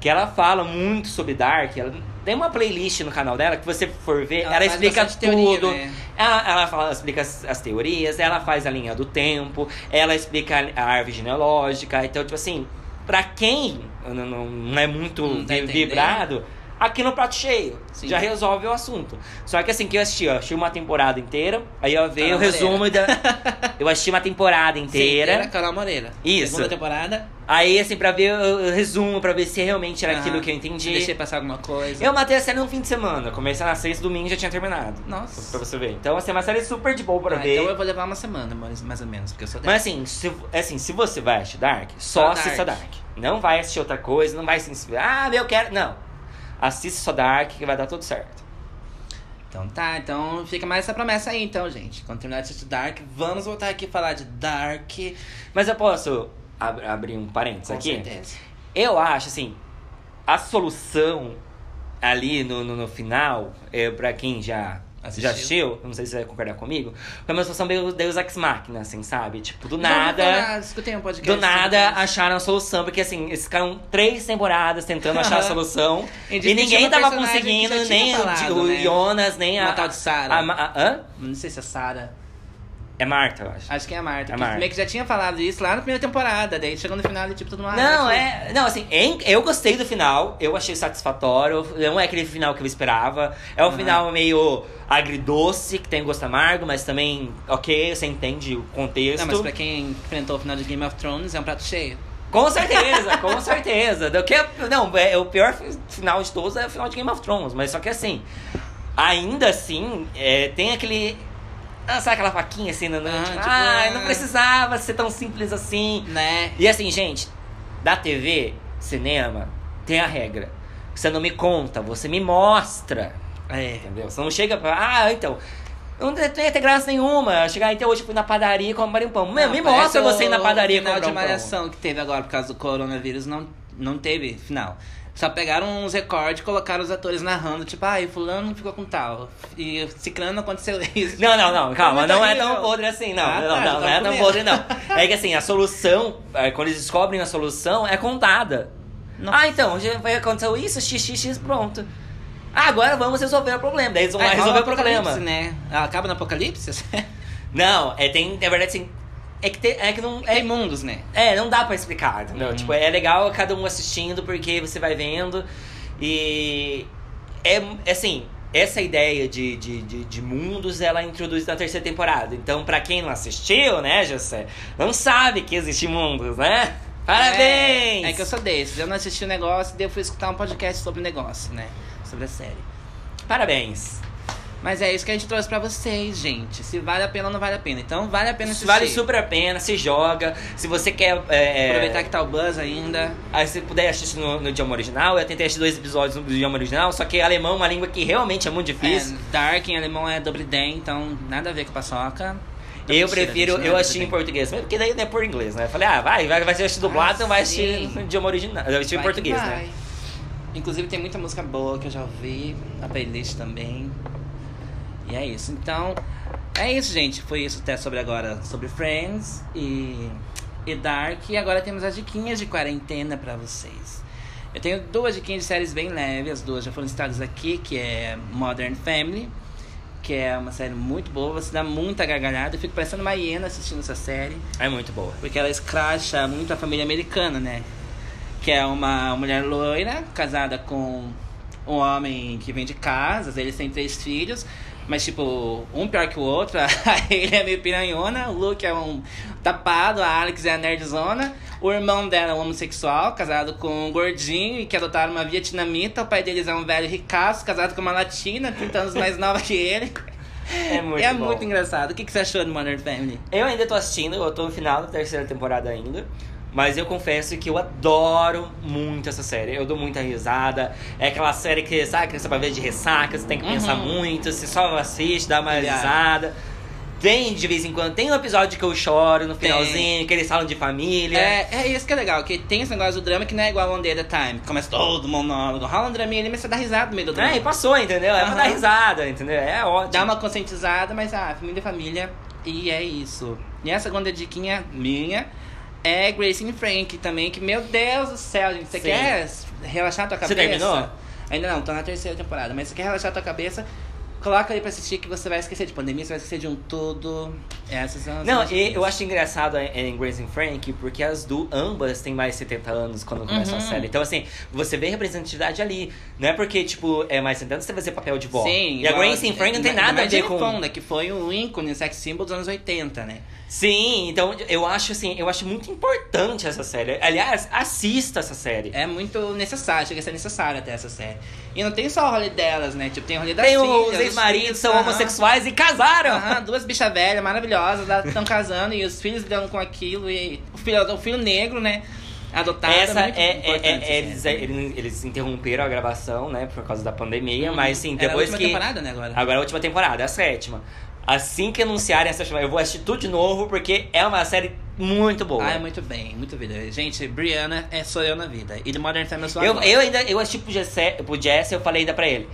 Speaker 2: que ela fala muito sobre Dark. Ela tem uma playlist no canal dela que você for ver, ela,
Speaker 1: Ela
Speaker 2: explica
Speaker 1: bastante teoria,
Speaker 2: tudo.
Speaker 1: né?
Speaker 2: Ela, ela fala, explica as, as teorias, ela faz a linha do tempo, ela explica a árvore genealógica. Então, tipo assim, pra quem não, não- não é muito
Speaker 1: Não tá
Speaker 2: vi-
Speaker 1: entendendo.
Speaker 2: Aqui no prato cheio.
Speaker 1: Sim.
Speaker 2: Já resolve o assunto. Só que assim, que eu assisti, ó, assisti uma temporada inteira, aí eu vi o resumo da. Eu assisti uma temporada inteira.
Speaker 1: Inteira, Carol Moreira.
Speaker 2: Isso.
Speaker 1: Segunda temporada.
Speaker 2: Aí, assim, pra ver o resumo, pra ver se realmente era
Speaker 1: Aham.
Speaker 2: aquilo que eu entendi.
Speaker 1: Deixei passar alguma coisa.
Speaker 2: Eu matei a série num fim de semana. Comecei na sexta, domingo já tinha terminado.
Speaker 1: Nossa.
Speaker 2: Pra você ver. Então, assim, é uma série super de boa pra
Speaker 1: Ah,
Speaker 2: ver.
Speaker 1: Então eu vou levar uma semana, mais mais ou menos, porque eu sou
Speaker 2: Mas
Speaker 1: dessa.
Speaker 2: assim se, assim, se você vai assistir Dark, só
Speaker 1: Só
Speaker 2: assista
Speaker 1: Dark.
Speaker 2: Dark. Não vai assistir outra coisa, não vai se inspirar. Ah, eu quero. Não. Assista só Dark que vai dar tudo certo.
Speaker 1: Então tá, então fica mais essa promessa aí, então, gente. Quando terminar de assistir Dark, vamos voltar aqui falar de Dark.
Speaker 2: Mas eu posso ab- abrir um parênteses
Speaker 1: Com
Speaker 2: aqui?
Speaker 1: certeza.
Speaker 2: Eu acho, assim, a solução ali no, no, no final, é, pra quem já
Speaker 1: Assistiu.
Speaker 2: já assistiu, não sei se você vai concordar comigo, foi uma solução meio Deus Ex Machina, assim, sabe? Tipo, do nada...
Speaker 1: falar, escutei um podcast
Speaker 2: Do nada
Speaker 1: isso.
Speaker 2: acharam a solução, porque assim, eles ficaram três temporadas tentando achar a solução.
Speaker 1: E
Speaker 2: e ninguém tava conseguindo, nem o-
Speaker 1: falado,
Speaker 2: o,
Speaker 1: né?
Speaker 2: Jonas, nem a.
Speaker 1: Uma tal de Sarah.
Speaker 2: a Ma- a- hã?
Speaker 1: Não sei se é Sarah.
Speaker 2: É Marta, eu acho.
Speaker 1: Acho que é a Marta.
Speaker 2: É
Speaker 1: que
Speaker 2: Marta.
Speaker 1: meio que já tinha falado isso lá na primeira temporada. Daí chegou no final e tipo, todo mundo... ah,
Speaker 2: Não,
Speaker 1: aqui.
Speaker 2: é. Não, assim, em- eu gostei do final, eu achei satisfatório. Não é aquele final que eu esperava. É um
Speaker 1: Aham.
Speaker 2: final meio agridoce, que tem gosto amargo, mas também, ok, você entende o contexto.
Speaker 1: Não, mas pra quem enfrentou o final de Game of Thrones, é um prato cheio.
Speaker 2: Com certeza, com certeza. Do que, não, é, o pior fi- final de todos é o final de Game of Thrones, mas só que assim, ainda assim, é, tem aquele. Ah, sabe aquela faquinha assim, né?
Speaker 1: Ah,
Speaker 2: Tipo, ah,
Speaker 1: ah.
Speaker 2: não precisava ser tão simples assim.
Speaker 1: Né?
Speaker 2: E assim, gente, da TV, cinema, tem a regra. Você não me conta, você me mostra.
Speaker 1: É.
Speaker 2: Entendeu? Você não chega pra. Ah, então. Não tem não ia ter graça nenhuma. Chegar então hoje fui na padaria e comprei um pão. Meu,
Speaker 1: Não,
Speaker 2: me mostra você ir na
Speaker 1: o
Speaker 2: padaria e
Speaker 1: final
Speaker 2: comprar
Speaker 1: de
Speaker 2: um pão.
Speaker 1: malhação que teve agora por causa do coronavírus não, não teve final. Só pegaram uns recordes e colocaram os atores narrando, tipo, ai, fulano ficou com tal. E ciclano aconteceu isso.
Speaker 2: Não, não, não, calma, não é tão podre assim, não.
Speaker 1: Ah,
Speaker 2: não,
Speaker 1: tá,
Speaker 2: não,
Speaker 1: já
Speaker 2: não é
Speaker 1: com
Speaker 2: tão podre, não. É que assim, a solução, é, quando eles descobrem a solução, é contada.
Speaker 1: Nossa.
Speaker 2: Ah, então, aconteceu isso, xxx, pronto. Ah, agora vamos resolver o problema. Daí eles vão lá
Speaker 1: É,
Speaker 2: resolver o problema.
Speaker 1: né? Ela acaba no apocalipse?
Speaker 2: Não, é, tem, na verdade, assim, é que, tem, é que não...
Speaker 1: É
Speaker 2: É,
Speaker 1: imundos, né?
Speaker 2: é, não dá pra explicar, entendeu?
Speaker 1: Uhum.
Speaker 2: Tipo, é legal cada um assistindo, porque você vai vendo e... É, assim, essa ideia de, de, de, de mundos, ela é introduzida na terceira temporada. Então, pra quem não assistiu, né, José, não sabe que existe mundos, né? Parabéns!
Speaker 1: É, é que eu sou desses. Eu não assisti o negócio, daí eu fui escutar um podcast sobre o negócio, né? Sobre a série.
Speaker 2: Parabéns!
Speaker 1: Mas é isso que a gente trouxe pra vocês, gente. Se vale a pena ou não vale a pena. Então vale a pena assistir.
Speaker 2: Vale super a pena, se joga. Se você quer. é, é,
Speaker 1: Aproveitar que tá o Buzz ainda.
Speaker 2: Aí se puder assistir no, no idioma original, eu tentei assistir dois episódios no idioma original, só que alemão é uma língua que realmente é muito difícil.
Speaker 1: É, Dark em alemão é Dobriden, então nada a ver com paçoca.
Speaker 2: eu
Speaker 1: Mentira,
Speaker 2: prefiro,
Speaker 1: não
Speaker 2: eu assisti em português, porque daí não é por inglês, né? Eu falei, ah, vai, vai, vai assistir dublado,
Speaker 1: Ah,
Speaker 2: então vai assistir no idioma original. Eu assisti em
Speaker 1: Vai
Speaker 2: português,
Speaker 1: vai.
Speaker 2: né?
Speaker 1: Inclusive tem muita música boa que eu já ouvi, a playlist também. E é isso. Então, é isso, gente. Foi isso até sobre agora, sobre Friends e, e Dark. E agora temos as diquinhas de quarentena pra vocês. Eu tenho duas diquinhas de séries bem leves, as duas já foram citadas aqui, que é Modern Family, que é uma série muito boa, você dá muita gargalhada. Eu fico parecendo uma hiena assistindo essa série.
Speaker 2: É muito boa.
Speaker 1: Porque ela escracha muito a família americana, né? Que é uma mulher loira, casada com um homem que vem de casas, eles têm três filhos, mas tipo, um pior que o outro. ele é meio piranhona, o Luke é um tapado, a Alex é a nerdzona, o irmão dela é um homossexual, casado com um gordinho e que adotaram uma vietnamita, o pai deles é um velho ricaço, casado com uma latina, 30 anos mais nova que ele.
Speaker 2: É muito
Speaker 1: é
Speaker 2: bom.
Speaker 1: muito engraçado. O que, que você achou de Modern Family?
Speaker 2: Eu ainda tô assistindo, eu tô no final da terceira temporada ainda. Mas eu confesso que eu adoro muito essa série. Eu dou muita risada. É aquela série que, sabe, que você vai ver de ressaca, você tem que pensar
Speaker 1: Uhum.
Speaker 2: muito, você só assiste, dá uma
Speaker 1: Yeah.
Speaker 2: risada. Tem, de vez em quando, tem um episódio que eu choro no
Speaker 1: Tem.
Speaker 2: finalzinho, que eles falam de família.
Speaker 1: É, é isso que é legal, que tem esse negócio do drama que não é igual a One Day at a Time. Começa todo monólogo, rola um draminha ali, mas você dá risada no meio do drama.
Speaker 2: É, e passou, entendeu? É pra
Speaker 1: Aham.
Speaker 2: dar risada, entendeu? É ótimo.
Speaker 1: Dá uma conscientizada, mas ah, família é família. E é isso. E a segunda diquinha minha é Grace and Frank também, que, meu Deus do céu, gente. Você
Speaker 2: Sim.
Speaker 1: quer relaxar tua
Speaker 2: Você
Speaker 1: cabeça?
Speaker 2: terminou?
Speaker 1: Ainda não, tô na terceira temporada. Mas você quer relaxar tua cabeça, coloca aí pra assistir que você vai esquecer de pandemia, você vai esquecer de um tudo. Essas são as
Speaker 2: Não, e eu acho engraçado em Grace and Frank porque as do ambas têm mais de 70 anos quando começam
Speaker 1: Uhum.
Speaker 2: a série. Então, assim, você vê representatividade ali. Não é porque, tipo, é mais de 70 anos você vai fazer papel de vó.
Speaker 1: Sim,
Speaker 2: e a Grace and Frank não tem
Speaker 1: ainda
Speaker 2: nada a ver com.
Speaker 1: Fonda, que foi um ícone sex symbol dos anos 80, né?
Speaker 2: Sim, então eu acho assim, eu acho muito importante essa série. Aliás, assista essa série.
Speaker 1: É muito necessário, chega a ser necessário até essa série. E não tem só o rolê delas, né? Tipo, tem o rolê das
Speaker 2: Tem
Speaker 1: filhas,
Speaker 2: os
Speaker 1: dos
Speaker 2: ex-maridos são
Speaker 1: aham.
Speaker 2: homossexuais e casaram.
Speaker 1: Aham, duas bichas velhas maravilhosas, estão casando e os filhos lidando com aquilo. E o filho, o filho negro, né? Adotado.
Speaker 2: Essa
Speaker 1: muito
Speaker 2: é, é- é-
Speaker 1: essa
Speaker 2: eles,
Speaker 1: série.
Speaker 2: eles, eles interromperam a gravação, né, por causa da pandemia,
Speaker 1: Uhum.
Speaker 2: mas sim,
Speaker 1: Era a
Speaker 2: depois
Speaker 1: última
Speaker 2: que
Speaker 1: temporada, né, agora?
Speaker 2: agora é a última temporada, a sétima. Assim que anunciarem essa chamada, eu vou assistir tudo de novo porque é uma série muito boa.
Speaker 1: Ah, é muito bem, muito vida. Gente, Brianna é sou eu na vida. E The Modern Family eu sou
Speaker 2: eu, eu ainda eu assisti pro Jesse, pro Jesse, eu falei ainda pra ele.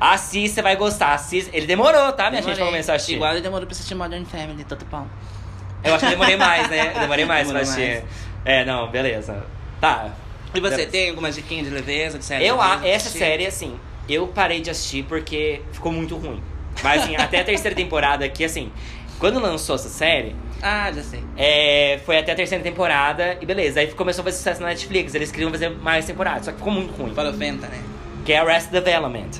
Speaker 2: Assista, você vai gostar. Assista. Ele demorou, tá, minha gente, pra
Speaker 1: Demorei.
Speaker 2: começar a assistir.
Speaker 1: Igual ele demorou pra assistir Modern Family, tanto pau.
Speaker 2: Eu acho que demorei mais, né? Eu demorei mais pra
Speaker 1: Demorou
Speaker 2: assistir. É, não, beleza. Tá.
Speaker 1: E você, tem algumas diquinhas de leveza, de série?
Speaker 2: Eu,
Speaker 1: de leveza,
Speaker 2: essa série, assim, eu parei de assistir porque ficou muito ruim. Mas, assim, até a terceira temporada aqui, assim, quando lançou essa série,
Speaker 1: Ah, já sei.
Speaker 2: é, foi até a terceira temporada e beleza. Aí começou a fazer sucesso na Netflix. Eles queriam fazer mais temporadas, só que ficou muito ruim.
Speaker 1: Para o Fenta, né?
Speaker 2: Que é Arrested Development.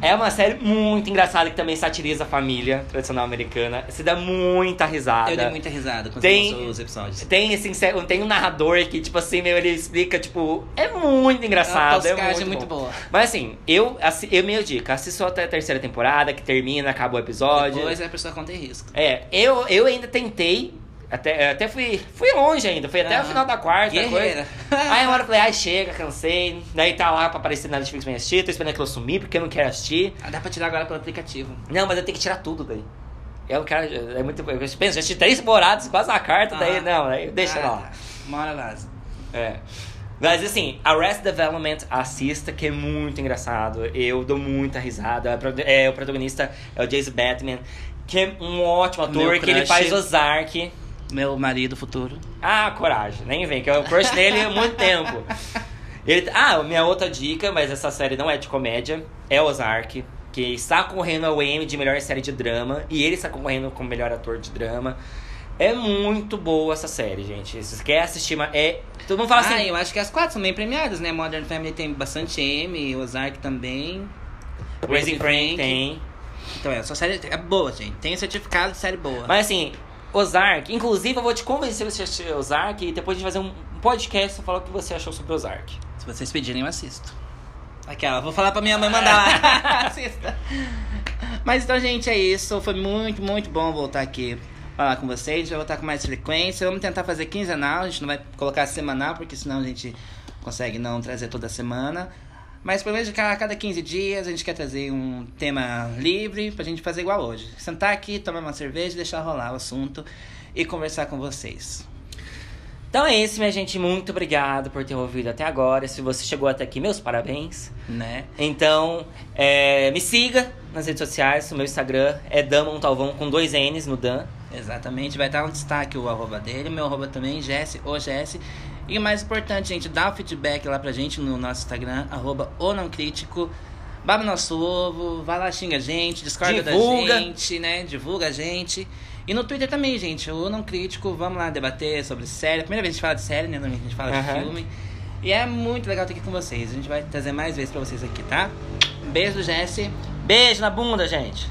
Speaker 2: É uma série muito engraçada que também satiriza a família tradicional americana. Se dá muita risada.
Speaker 1: Eu dei muita risada quando
Speaker 2: Tem-
Speaker 1: você os episódios.
Speaker 2: Tem, assim, tem um narrador que, tipo assim, meu, ele explica, tipo, é muito engraçado.
Speaker 1: a
Speaker 2: é muito,
Speaker 1: é muito boa.
Speaker 2: Mas assim, eu, assi- eu minha dica, assistam até a terceira temporada, que termina, acaba o episódio.
Speaker 1: Depois a pessoa conta em risco.
Speaker 2: É, eu, eu ainda tentei, até, até fui, fui longe ainda, fui até o
Speaker 1: Aham.
Speaker 2: final da quarta. Coisa. Aí uma hora eu falei, ai, chega, cansei. Daí tá lá pra aparecer na Netflix pra assistir, tô esperando que eu sumir, porque eu não quero assistir.
Speaker 1: Ah, dá pra tirar agora pelo aplicativo.
Speaker 2: Não, mas eu tenho que tirar tudo daí. Eu quero, é muito, eu penso, já assisti três temporadas, quase na carta, daí
Speaker 1: Ah.
Speaker 2: não, aí deixa
Speaker 1: Ah,
Speaker 2: lá.
Speaker 1: tá. Uma hora vaza.
Speaker 2: É. Mas assim, Arrest Development, assista, que é muito engraçado. Eu dou muita risada. A É, o protagonista é o Jason Batman, que é um ótimo ator,
Speaker 1: Meu
Speaker 2: que ele faz Ozark.
Speaker 1: Meu marido futuro.
Speaker 2: Ah, coragem, nem vem, que eu crush nele há muito tempo. Ele, ah, minha outra dica, mas essa série não é de comédia, é Ozark, que está concorrendo ao Emmy de melhor série de drama, e ele está concorrendo como melhor ator de drama. É muito boa essa série, gente. Se você quer assistir, mas é. Todo mundo fala
Speaker 1: ah,
Speaker 2: assim.
Speaker 1: eu acho que as quatro são bem premiadas, né? Modern Family tem bastante M, Ozark também.
Speaker 2: Raising Frank tem.
Speaker 1: Então é, sua série é boa, gente. Tem certificado de série boa.
Speaker 2: Mas assim, Ozark, inclusive eu vou te convencer a assistir Ozark e depois a gente fazer um podcast pra falar o que você achou sobre Ozark.
Speaker 1: Se vocês pedirem, eu assisto. Aquela, vou falar pra minha mãe mandar lá. Assista. Mas então, gente, é isso. Foi muito, muito bom voltar aqui falar com vocês. A gente vai voltar com mais frequência. Vamos tentar fazer quinzenal. A gente não vai colocar semanal, porque senão a gente consegue não trazer toda semana. Mas pelo menos de cada cada 15 dias a gente quer trazer um tema livre pra gente fazer igual hoje. Sentar aqui, tomar uma cerveja, deixar rolar o assunto e conversar com vocês.
Speaker 2: Então é isso, minha gente. Muito obrigado por ter ouvido até agora. Se você chegou até aqui, meus parabéns.
Speaker 1: Né?
Speaker 2: Então, é, me siga nas redes sociais. O meu Instagram é Damontalvão com dois N's no Dan.
Speaker 1: Exatamente, vai estar um destaque o arroba dele, o meu arroba também, Jesse, o Jesse. E o mais importante, gente, dá o feedback lá pra gente no nosso Instagram, arroba o não crítico. Baba nosso ovo, vai lá, xinga a gente, discorda
Speaker 2: Divulga.
Speaker 1: da gente, né? Divulga a gente. E no Twitter também, gente, o não crítico, vamos lá debater sobre série. Primeira vez que a gente fala de série, né? Normalmente a gente fala de
Speaker 2: Aham.
Speaker 1: filme. E é muito legal estar aqui com vocês. A gente vai trazer mais vezes pra vocês aqui, tá? Beijo, Jesse.
Speaker 2: Beijo na bunda, gente.